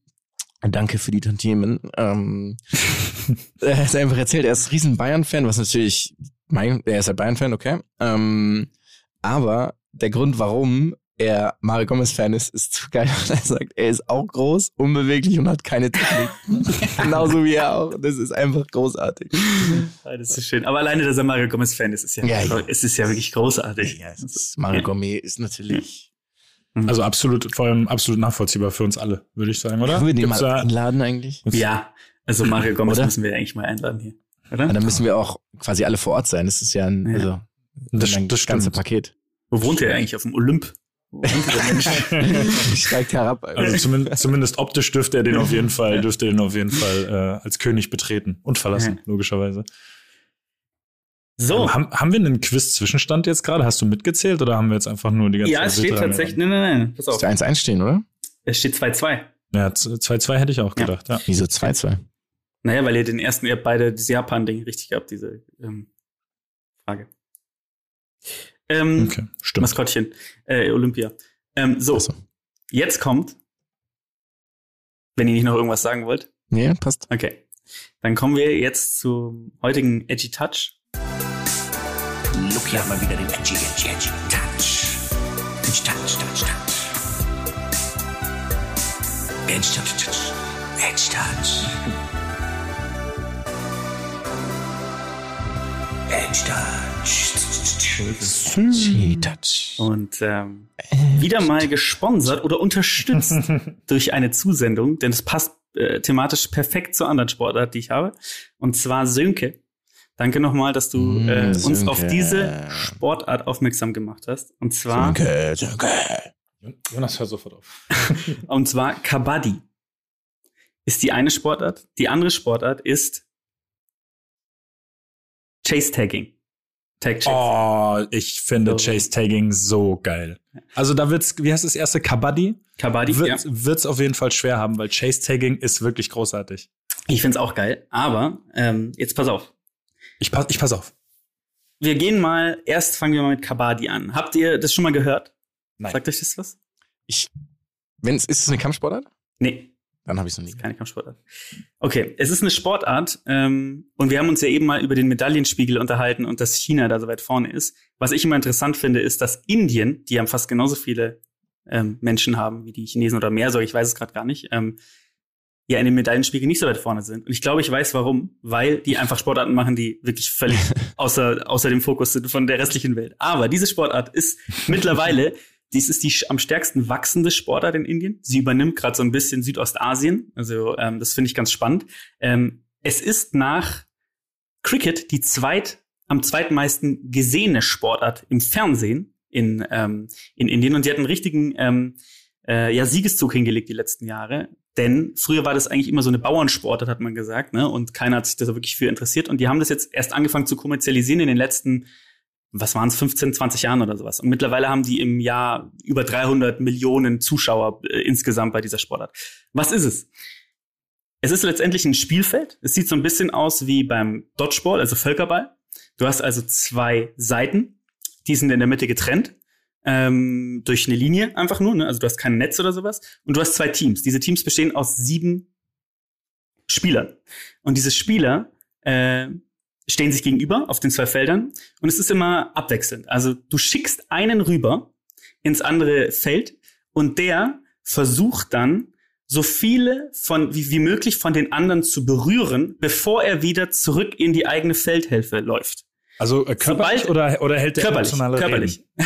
danke für die Tantiemen. Ähm, er hat einfach erzählt, er ist riesen Bayern-Fan, was natürlich, mein, er ist halt Bayern-Fan, okay. Ähm, aber der Grund, warum er Mario Gomez-Fan ist, ist zu geil. Und er sagt, er ist auch groß, unbeweglich und hat keine Technik. Genauso wie er auch. Das ist einfach großartig. Ah, Das ist schön. Aber alleine, dass er Mario Gomez-Fan ist, ist ja, Ja, ja. es ist ja wirklich großartig. Ja, ist, Mario Gomez ist natürlich. Also absolut, vor allem absolut nachvollziehbar für uns alle, würde ich sagen, oder? Können wir den Gibt's mal einladen eigentlich? Ja, also Mario Gomez Oder? müssen wir eigentlich mal einladen hier. Oder? Ja, dann müssen wir auch quasi alle vor Ort sein. Das ist ja ein, Ja. also, Das- ein das ganze stimmt. Paket. Wo wohnt er eigentlich? Auf dem Olymp? Steigt herab. Also zumindest, zumindest optisch dürfte er den auf jeden Fall, dürfte er den auf jeden Fall äh, als König betreten und verlassen, logischerweise. So. Ähm, haben, haben wir einen Quiz-Zwischenstand jetzt gerade? Hast du mitgezählt oder haben wir jetzt einfach nur die ganze Ja, Zeit es steht tatsächlich, nein, nein, nein, pass auf. Müsste 1-1 stehen, oder? Es steht 2-2. Ja, 2-2 hätte ich auch Ja. gedacht, ja. Wieso 2-2? Naja, weil ihr den ersten, ihr habt beide dieses Japan-Ding richtig gehabt, diese ähm, Frage. Ähm, Okay, stimmt. Maskottchen, äh, Olympia. Ähm, so, Ach so. jetzt kommt, wenn ihr nicht noch irgendwas sagen wollt. Nee, passt. Okay. Dann kommen wir jetzt zum heutigen Edgy Touch. Look, hier haben wir wieder den Edgy, Edgy, Edgy Touch. Edgy Touch, Touch, Touch. Edgy Touch, Touch. Edgy Touch. Edgy Touch. Und ähm, wieder mal gesponsert oder unterstützt durch eine Zusendung, denn es passt äh, thematisch perfekt zur anderen Sportart, die ich habe. Und zwar Sönke. Danke nochmal, dass du Mm, äh, uns Sönke. auf diese Sportart aufmerksam gemacht hast. Und zwar, Danke, danke. Jonas, hör sofort auf. und zwar Kabaddi ist die eine Sportart. Die andere Sportart ist Chase Tagging. Tag Chase. Oh, ich finde So. Chase Tagging so geil. Also da wird's, wie heißt das erste? Kabaddi? Kabaddi, ja. Wird, Wird's auf jeden Fall schwer haben, weil Chase Tagging ist wirklich großartig. Ich find's auch geil. Aber ähm, jetzt pass auf. Ich pass, ich pass auf. Wir gehen mal, erst fangen wir mal mit Kabaddi an. Habt ihr das schon mal gehört? Nein. Sagt euch das was? Ich, wenn's, ist es eine Kampfsportart? Nee, Dann habe ich es noch nie. keine Kampfsportart. Okay, es ist eine Sportart ähm, und wir haben uns ja eben mal über den Medaillenspiegel unterhalten und dass China da so weit vorne ist. Was ich immer interessant finde, ist, dass Indien, die haben fast genauso viele ähm, Menschen haben wie die Chinesen oder mehr, so ich weiß es gerade gar nicht, ähm, ja in dem Medaillenspiegel nicht so weit vorne sind. Und ich glaube, ich weiß warum, weil die einfach Sportarten machen, die wirklich völlig außer, außer dem Fokus sind von der restlichen Welt. Aber diese Sportart ist mittlerweile, dies ist die am stärksten wachsende Sportart in Indien. Sie übernimmt gerade so ein bisschen Südostasien. Also ähm, das finde ich ganz spannend. Ähm, es ist nach Cricket die zweit am zweitmeisten gesehene Sportart im Fernsehen in, ähm, in Indien. Und die hat einen richtigen ähm, äh, ja, Siegeszug hingelegt die letzten Jahre. Denn früher war das eigentlich immer so eine Bauernsportart, hat man gesagt, ne? Und keiner hat sich da wirklich für interessiert. Und die haben das jetzt erst angefangen zu kommerzialisieren in den letzten, was waren es, 15, 20 Jahren oder sowas. Und mittlerweile haben die im Jahr über 300 Millionen Zuschauer äh, insgesamt bei dieser Sportart. Was ist es? Es ist letztendlich ein Spielfeld. Es sieht so ein bisschen aus wie beim Dodgeball, also Völkerball. Du hast also zwei Seiten, die sind in der Mitte getrennt ähm, durch eine Linie einfach nur. Ne? Also du hast kein Netz oder sowas. Und du hast zwei Teams. Diese Teams bestehen aus sieben Spielern. Und diese Spieler äh, stehen sich gegenüber auf den zwei Feldern. Und es ist immer abwechselnd. Also du schickst einen rüber ins andere Feld und der versucht dann so viele von wie, wie möglich von den anderen zu berühren, bevor er wieder zurück in die eigene Feldhälfte läuft. Also äh, körperlich Sobald- oder, oder hält der Körperlich, emotionale körperlich.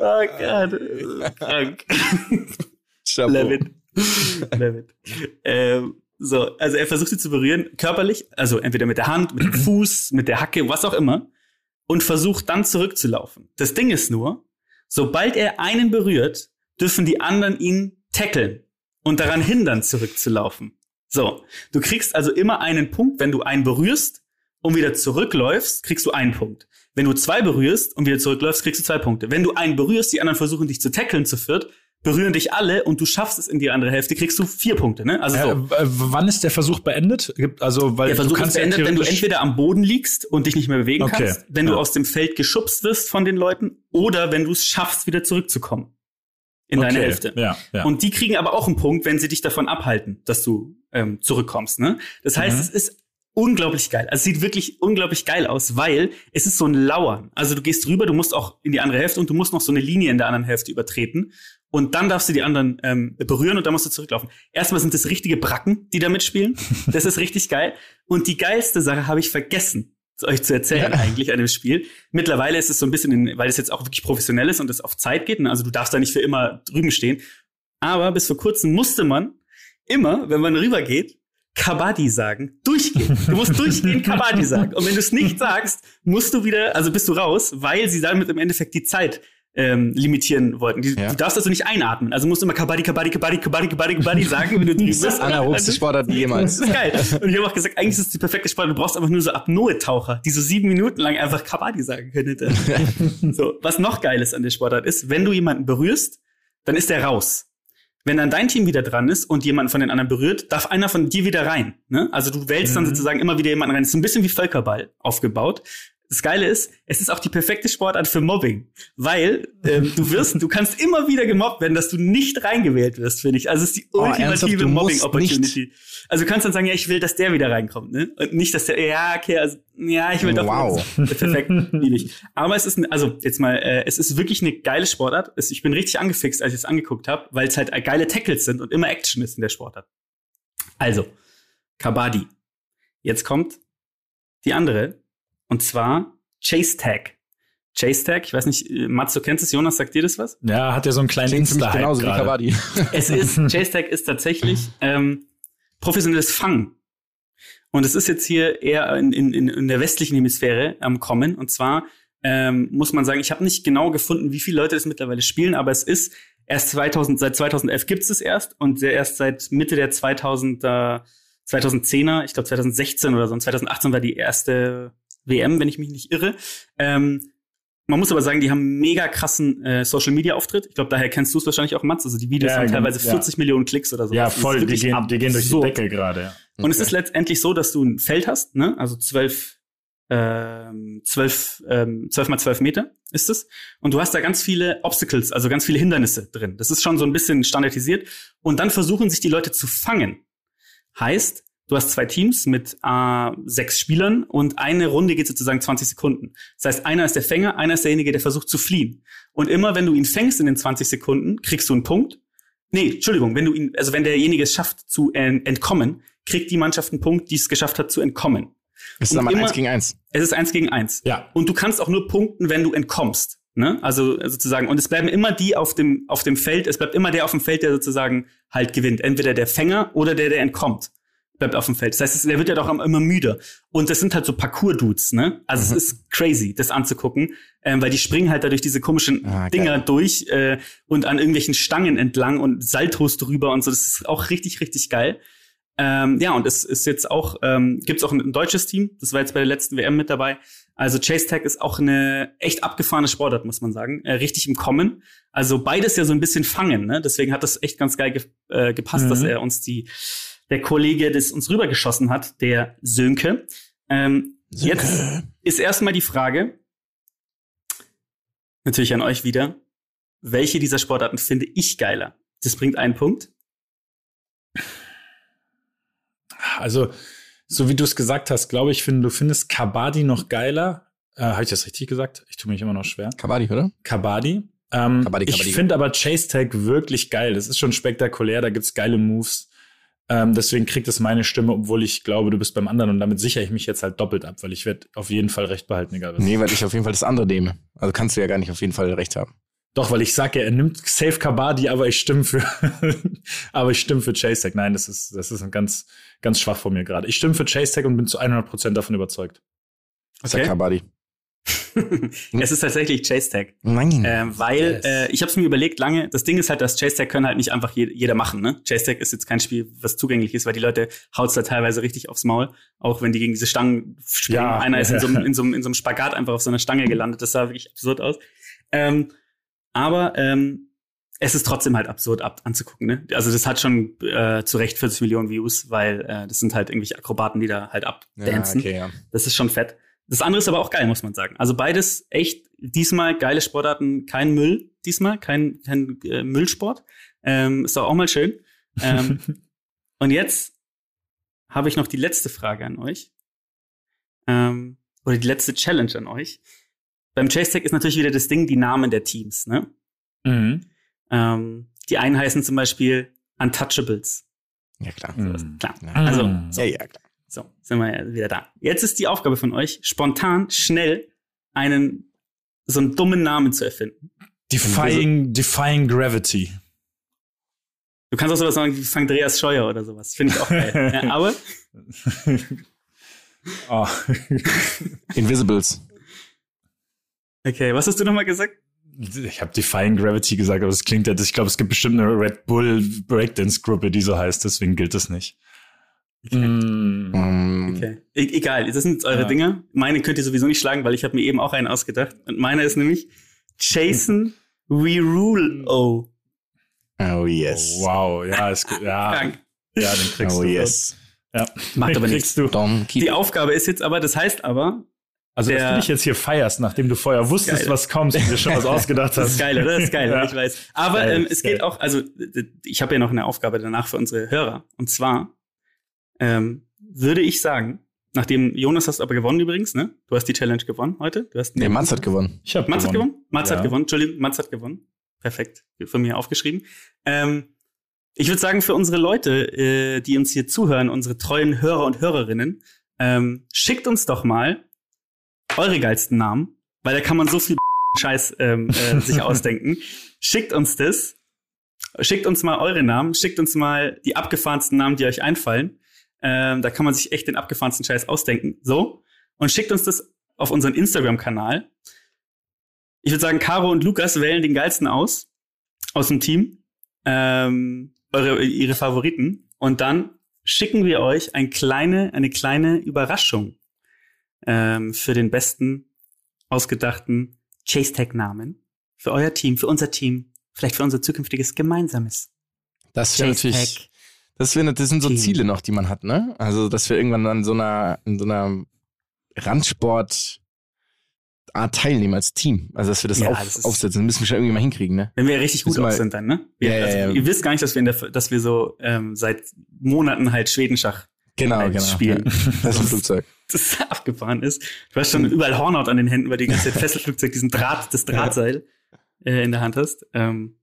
oh Gott, krank. Love it. Love. Ähm, so, also er versucht sie zu berühren, körperlich, also entweder mit der Hand, mit dem Fuß, mit der Hacke, was auch immer, und versucht dann zurückzulaufen. Das Ding ist nur, sobald er einen berührt, dürfen die anderen ihn tackeln und daran hindern, zurückzulaufen. So, du kriegst also immer einen Punkt, wenn du einen berührst und wieder zurückläufst, kriegst du einen Punkt. Wenn du zwei berührst und wieder zurückläufst, kriegst du zwei Punkte. Wenn du einen berührst, die anderen versuchen dich zu tackeln zu viert, berühren dich alle und du schaffst es in die andere Hälfte, kriegst du vier Punkte. Ne? Also so. Äh, wann ist der Versuch beendet? Also, weil Der Versuch du ist kannst ja beendet, wenn du entweder am Boden liegst und dich nicht mehr bewegen Okay, kannst, wenn ja. du aus dem Feld geschubst wirst von den Leuten oder wenn du es schaffst, wieder zurückzukommen in deine Okay, Hälfte. Ja, ja. Und die kriegen aber auch einen Punkt, wenn sie dich davon abhalten, dass du ähm, zurückkommst. Ne? Das heißt, Mhm. es ist unglaublich geil. Also es sieht wirklich unglaublich geil aus, weil es ist so ein Lauern. Also du gehst rüber, du musst auch in die andere Hälfte und du musst noch so eine Linie in der anderen Hälfte übertreten. Und dann darfst du die anderen ähm, berühren und dann musst du zurücklaufen. Erstmal sind das richtige Bracken, die da mitspielen. Das ist richtig geil. Und die geilste Sache habe ich vergessen, euch zu erzählen Ja. eigentlich an dem Spiel. Mittlerweile ist es so ein bisschen, in, weil es jetzt auch wirklich professionell ist und es auf Zeit geht. Ne? Also du darfst da nicht für immer drüben stehen. Aber bis vor kurzem musste man immer, wenn man rübergeht, Kabaddi sagen. Durchgehen. Du musst durchgehend Kabaddi sagen. Und wenn du es nicht sagst, musst du wieder, also bist du raus, weil sie damit im Endeffekt die Zeit ähm, limitieren wollten. Die, Ja. Du darfst also nicht einatmen. Also musst du immer Kabaddi, Kabaddi, Kabaddi, Kabaddi, Kabaddi, Kabaddi sagen, wenn du drüben bist. Anaerobste Sportart jemals. Das ist geil. Und ich habe auch gesagt, eigentlich ist es die perfekte Sport. Du brauchst einfach nur so Apnoe-Taucher, die so sieben Minuten lang einfach Kabaddi sagen können. so, was noch geil ist an der Sportart ist, wenn du jemanden berührst, dann ist der raus. Wenn dann dein Team wieder dran ist und jemand von den anderen berührt, darf einer von dir wieder rein. Ne? Also du wählst dann sozusagen immer wieder jemanden rein. Das ist ein bisschen wie Völkerball aufgebaut. Das Geile ist, es ist auch die perfekte Sportart für Mobbing, weil ähm, du wirst, du kannst immer wieder gemobbt werden, dass du nicht reingewählt wirst, finde ich. Also es ist die Oh, ultimative musst Mobbing-Opportunity. Also du kannst dann sagen, ja, ich will, dass der wieder reinkommt, ne? Und nicht, dass der, ja, okay, also, ja, ich will doch. Wow. Perfekt, liebe ich. Aber es ist, also jetzt mal, äh, es ist wirklich eine geile Sportart. Es, ich bin richtig angefixt, als ich es angeguckt habe, weil es halt geile Tackles sind und immer Action ist in der Sportart. Also, Kabaddi. Jetzt kommt die andere, und zwar Chase Tag. Chase Tag, ich weiß nicht, äh, Mats, du kennst es, Jonas, sagt dir das was? Ja, hat ja so einen kleinen Insta-Hype genauso wie gerade. Kabaddi. Es ist, Chase Tag ist tatsächlich ähm, professionelles Fangen. Und es ist jetzt hier eher in, in, in- der westlichen Hemisphäre am Kommen. Und zwar ähm, muss man sagen, ich habe nicht genau gefunden, wie viele Leute das mittlerweile spielen, aber es ist erst 2000, seit 2011 gibt es es erst und der erst seit Mitte der 2000er, 2010er, ich glaube 2016 oder so, und 2018 war die erste WM, wenn ich mich nicht irre. Ähm, man muss aber sagen, die haben mega krassen äh, Social Media Auftritt. Ich glaube, daher kennst du es wahrscheinlich auch, Mats. Also die Videos Ja, haben genau, teilweise ja. 40 Millionen Klicks oder so. Ja, voll, die gehen, die gehen durch die. Decke gerade. Ja. Und es ist letztendlich so, dass du ein Feld hast, ne? Also zwölf, ähm, zwölf, ähm, zwölf mal zwölf Meter ist es. Und du hast da ganz viele Obstacles, also ganz viele Hindernisse drin. Das ist schon so ein bisschen standardisiert. Und dann versuchen sich die Leute zu fangen. Heißt, du hast zwei Teams mit äh, sechs Spielern und eine Runde geht sozusagen 20 Sekunden. Das heißt, einer ist der Fänger, einer ist derjenige, der versucht zu fliehen. Und immer wenn du ihn fängst in den 20 Sekunden, kriegst du einen Punkt. Nee, Entschuldigung, wenn du ihn, also wenn derjenige es schafft zu en- entkommen, kriegt die Mannschaft einen Punkt, die es geschafft hat zu entkommen. Es ist immer- eins gegen eins. Es ist eins gegen eins. Ja. Und du kannst auch nur punkten, wenn du entkommst. Ne? Also sozusagen, und es bleiben immer die auf dem, auf dem Feld, es bleibt immer der auf dem Feld, der sozusagen halt gewinnt. Entweder der Fänger oder der, der entkommt, bleibt auf dem Feld. Das heißt, der wird ja doch immer müder. Und das sind halt so Parcours-Dudes, ne? Also Mhm. es ist crazy, das anzugucken, ähm, weil die springen halt da durch diese komischen Ah, geil. Dinger durch äh, und an irgendwelchen Stangen entlang und Saltos drüber und so. Das ist auch richtig, richtig geil. Ähm, ja, und es ist jetzt auch, ähm, gibt es auch ein, ein deutsches Team, das war jetzt bei der letzten WM mit dabei. Also Chase Tag ist auch eine echt abgefahrene Sportart, muss man sagen. Äh, richtig im Kommen. Also beides ja so ein bisschen fangen, ne? Deswegen hat das echt ganz geil ge äh, gepasst, Mhm. dass er uns die, der Kollege, das uns rübergeschossen hat, der Sönke. Ähm, Jetzt ist erstmal die Frage, natürlich an euch wieder, welche dieser Sportarten finde ich geiler? Das bringt einen Punkt. Also, so wie du es gesagt hast, glaube ich, finde, du findest Kabaddi noch geiler. Äh, Habe ich das richtig gesagt? Ich tue mich immer noch schwer. Kabaddi, oder? Kabaddi. Ähm, Kabaddi, Kabaddi. Ich finde aber Chase Tag wirklich geil. Das ist schon spektakulär, da gibt's geile Moves. Ähm, deswegen kriegt es meine Stimme, obwohl ich glaube, du bist beim anderen und damit sichere ich mich jetzt halt doppelt ab, weil ich werde auf jeden Fall recht behalten, egal was. Nee, weil ich auf jeden Fall das andere nehme. Also kannst du ja gar nicht auf jeden Fall recht haben. Doch, weil ich sage ja, er nimmt Safe Kabaddi, aber ich stimme für, aber ich stimme für Chase. Nein, das ist, das ist ein ganz, ganz schwach von mir gerade. Ich stimme für Chase und bin zu 100% davon überzeugt. Das ist ja Okay. Es ist tatsächlich Chase Tag. Nein. Ähm, weil Yes. äh, ich habe es mir überlegt lange. Das Ding ist halt, dass Chase Tag können halt nicht einfach je, jeder machen. Ne? Chase Tag ist jetzt kein Spiel, was zugänglich ist, weil die Leute haut's da teilweise richtig aufs Maul, auch wenn die gegen diese Stangen springen. Ja, Einer ist in so, ja. einem, in, so einem, in so einem Spagat einfach auf so einer Stange gelandet. Das sah wirklich absurd aus. Ähm, aber ähm, es ist trotzdem halt absurd ab anzugucken. Ne? Also das hat schon äh, zu Recht 40 Millionen Views, weil äh, das sind halt irgendwelche Akrobaten, die da halt ja, abdancen. okay, ja. Das ist schon fett. Das andere ist aber auch geil, muss man sagen. Also beides echt diesmal geile Sportarten, kein Müll diesmal, kein, kein äh, Müllsport. Ähm, ist doch auch mal schön. Ähm, und jetzt habe ich noch die letzte Frage an euch. ähm, oder die letzte Challenge an euch. Beim Chase Tag ist natürlich wieder das Ding, die Namen der Teams, ne? Mhm. Ähm, die einen heißen zum Beispiel Untouchables. Ja, klar. Mhm. Klar. Ja. Also, Mhm. so, Ja, ja, klar. So, sind wir ja wieder da. Jetzt ist die Aufgabe von euch, spontan, schnell einen, so einen dummen Namen zu erfinden. Defying, defying Gravity. Du kannst auch sowas sagen wie Andreas Scheuer oder sowas. Finde ich auch geil. ja, aber oh. Invisibles. Okay, was hast du nochmal gesagt? Ich habe Defying Gravity gesagt, aber es klingt ja, ich glaube, es gibt bestimmt eine Red Bull Breakdance-Gruppe, die so heißt, deswegen gilt das nicht. Mm. Ähm, Okay. E egal, das sind jetzt eure Ja. Dinge. Meine könnt ihr sowieso nicht schlagen, weil ich habe mir eben auch einen ausgedacht. Und meiner ist nämlich Jason We Rule O. Oh, yes. Oh, wow, ja, ist, gut. ja, Krank. ja, den kriegst Oh, du. yes. Ja, Macht den aber kriegst du. Die Aufgabe ist jetzt aber, das heißt aber, Also, dass Der- du dich jetzt hier feierst, nachdem du vorher wusstest, Geil. was kommt und dir schon was ausgedacht das hast. ist geil, oder? Das ist geil, Ja. ich weiß. Aber Geil, ähm, es geht geil. auch, also ich habe ja noch eine Aufgabe danach für unsere Hörer. Und zwar ähm, würde ich sagen, nachdem Jonas hast aber gewonnen übrigens, ne? Du hast die Challenge gewonnen heute. Du hast Nee, Mats hat gewonnen. Ich hab Mats hat gewonnen? Mats Ja. hat gewonnen. Entschuldigung, Mats hat gewonnen. Perfekt. Von mir aufgeschrieben. Ähm, ich würde sagen, für unsere Leute, äh, die uns hier zuhören, unsere treuen Hörer und Hörerinnen, ähm, schickt uns doch mal eure geilsten Namen, weil da kann man so viel Scheiß ähm, äh, sich ausdenken. Schickt uns das. Schickt uns mal eure Namen. Schickt uns mal die abgefahrensten Namen, die euch einfallen. Ähm, da kann man sich echt den abgefahrensten Scheiß ausdenken. So. Und schickt uns das auf unseren Instagram-Kanal. Ich würde sagen, Caro und Lukas wählen den geilsten aus, aus dem Team, ähm, eure, ihre Favoriten. Und dann schicken wir euch ein kleine, eine kleine Überraschung ähm, für den besten ausgedachten Chase-Tag-Namen. Für euer Team, für unser Team, vielleicht für unser zukünftiges gemeinsames Das wäre natürlich. Das, wär, das sind so. Ziele noch, die man hat, ne? Also, dass wir irgendwann an so einer, in so einer Randsport Art teilnehmen als Team. Also, dass wir das, Ja, auf, das aufsetzen. Das müssen wir schon irgendwie mal hinkriegen, ne? Wenn wir richtig gut wir- sind dann, ne? Wir, Ja, ja, also, ja. Ihr wisst gar nicht, dass wir, in der, dass wir so ähm, seit Monaten halt Schwedenschach Genau, halt genau. spielen. Das ist ein Flugzeug. das abgefahren ist. Du hast schon überall Hornhaut an den Händen, weil du die ganze Zeit Fesselflugzeug, diesen Draht, das Drahtseil äh, in der Hand hast. Ähm,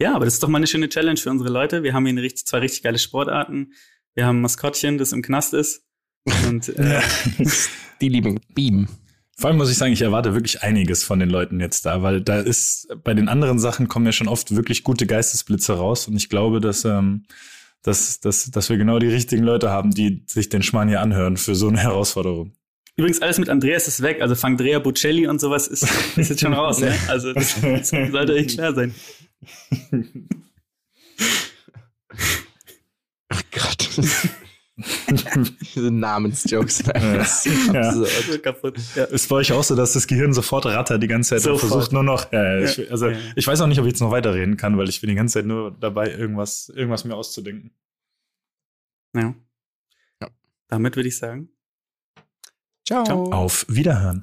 ja, aber das ist doch mal eine schöne Challenge für unsere Leute. Wir haben hier eine richtig, zwei richtig geile Sportarten. Wir haben ein Maskottchen, das im Knast ist. Und äh, Die lieben Beam. Vor allem muss ich sagen, ich erwarte wirklich einiges von den Leuten jetzt da, weil da ist, bei den anderen Sachen kommen ja schon oft wirklich gute Geistesblitze raus und ich glaube, dass, ähm, dass, dass, dass wir genau die richtigen Leute haben, die sich den Schmarrn hier anhören für so eine Herausforderung. übrigens alles mit Andreas ist weg. Also Fangdrea Bocelli und sowas ist, ist jetzt schon raus. Ne? Also das, das sollte euch klar sein. Oh Gott. Diese Namensjokes Ja. Ja. Ist bei euch auch so, dass das Gehirn sofort rattert die ganze Zeit und Sofort. versucht nur noch, Ja. ich, also Ja. ich weiß auch nicht, ob ich jetzt noch weiterreden kann, weil ich bin die ganze Zeit nur dabei, irgendwas, irgendwas mir auszudenken. Ja. Ja. Damit würde ich sagen. Ciao. Ciao. Auf Wiederhören.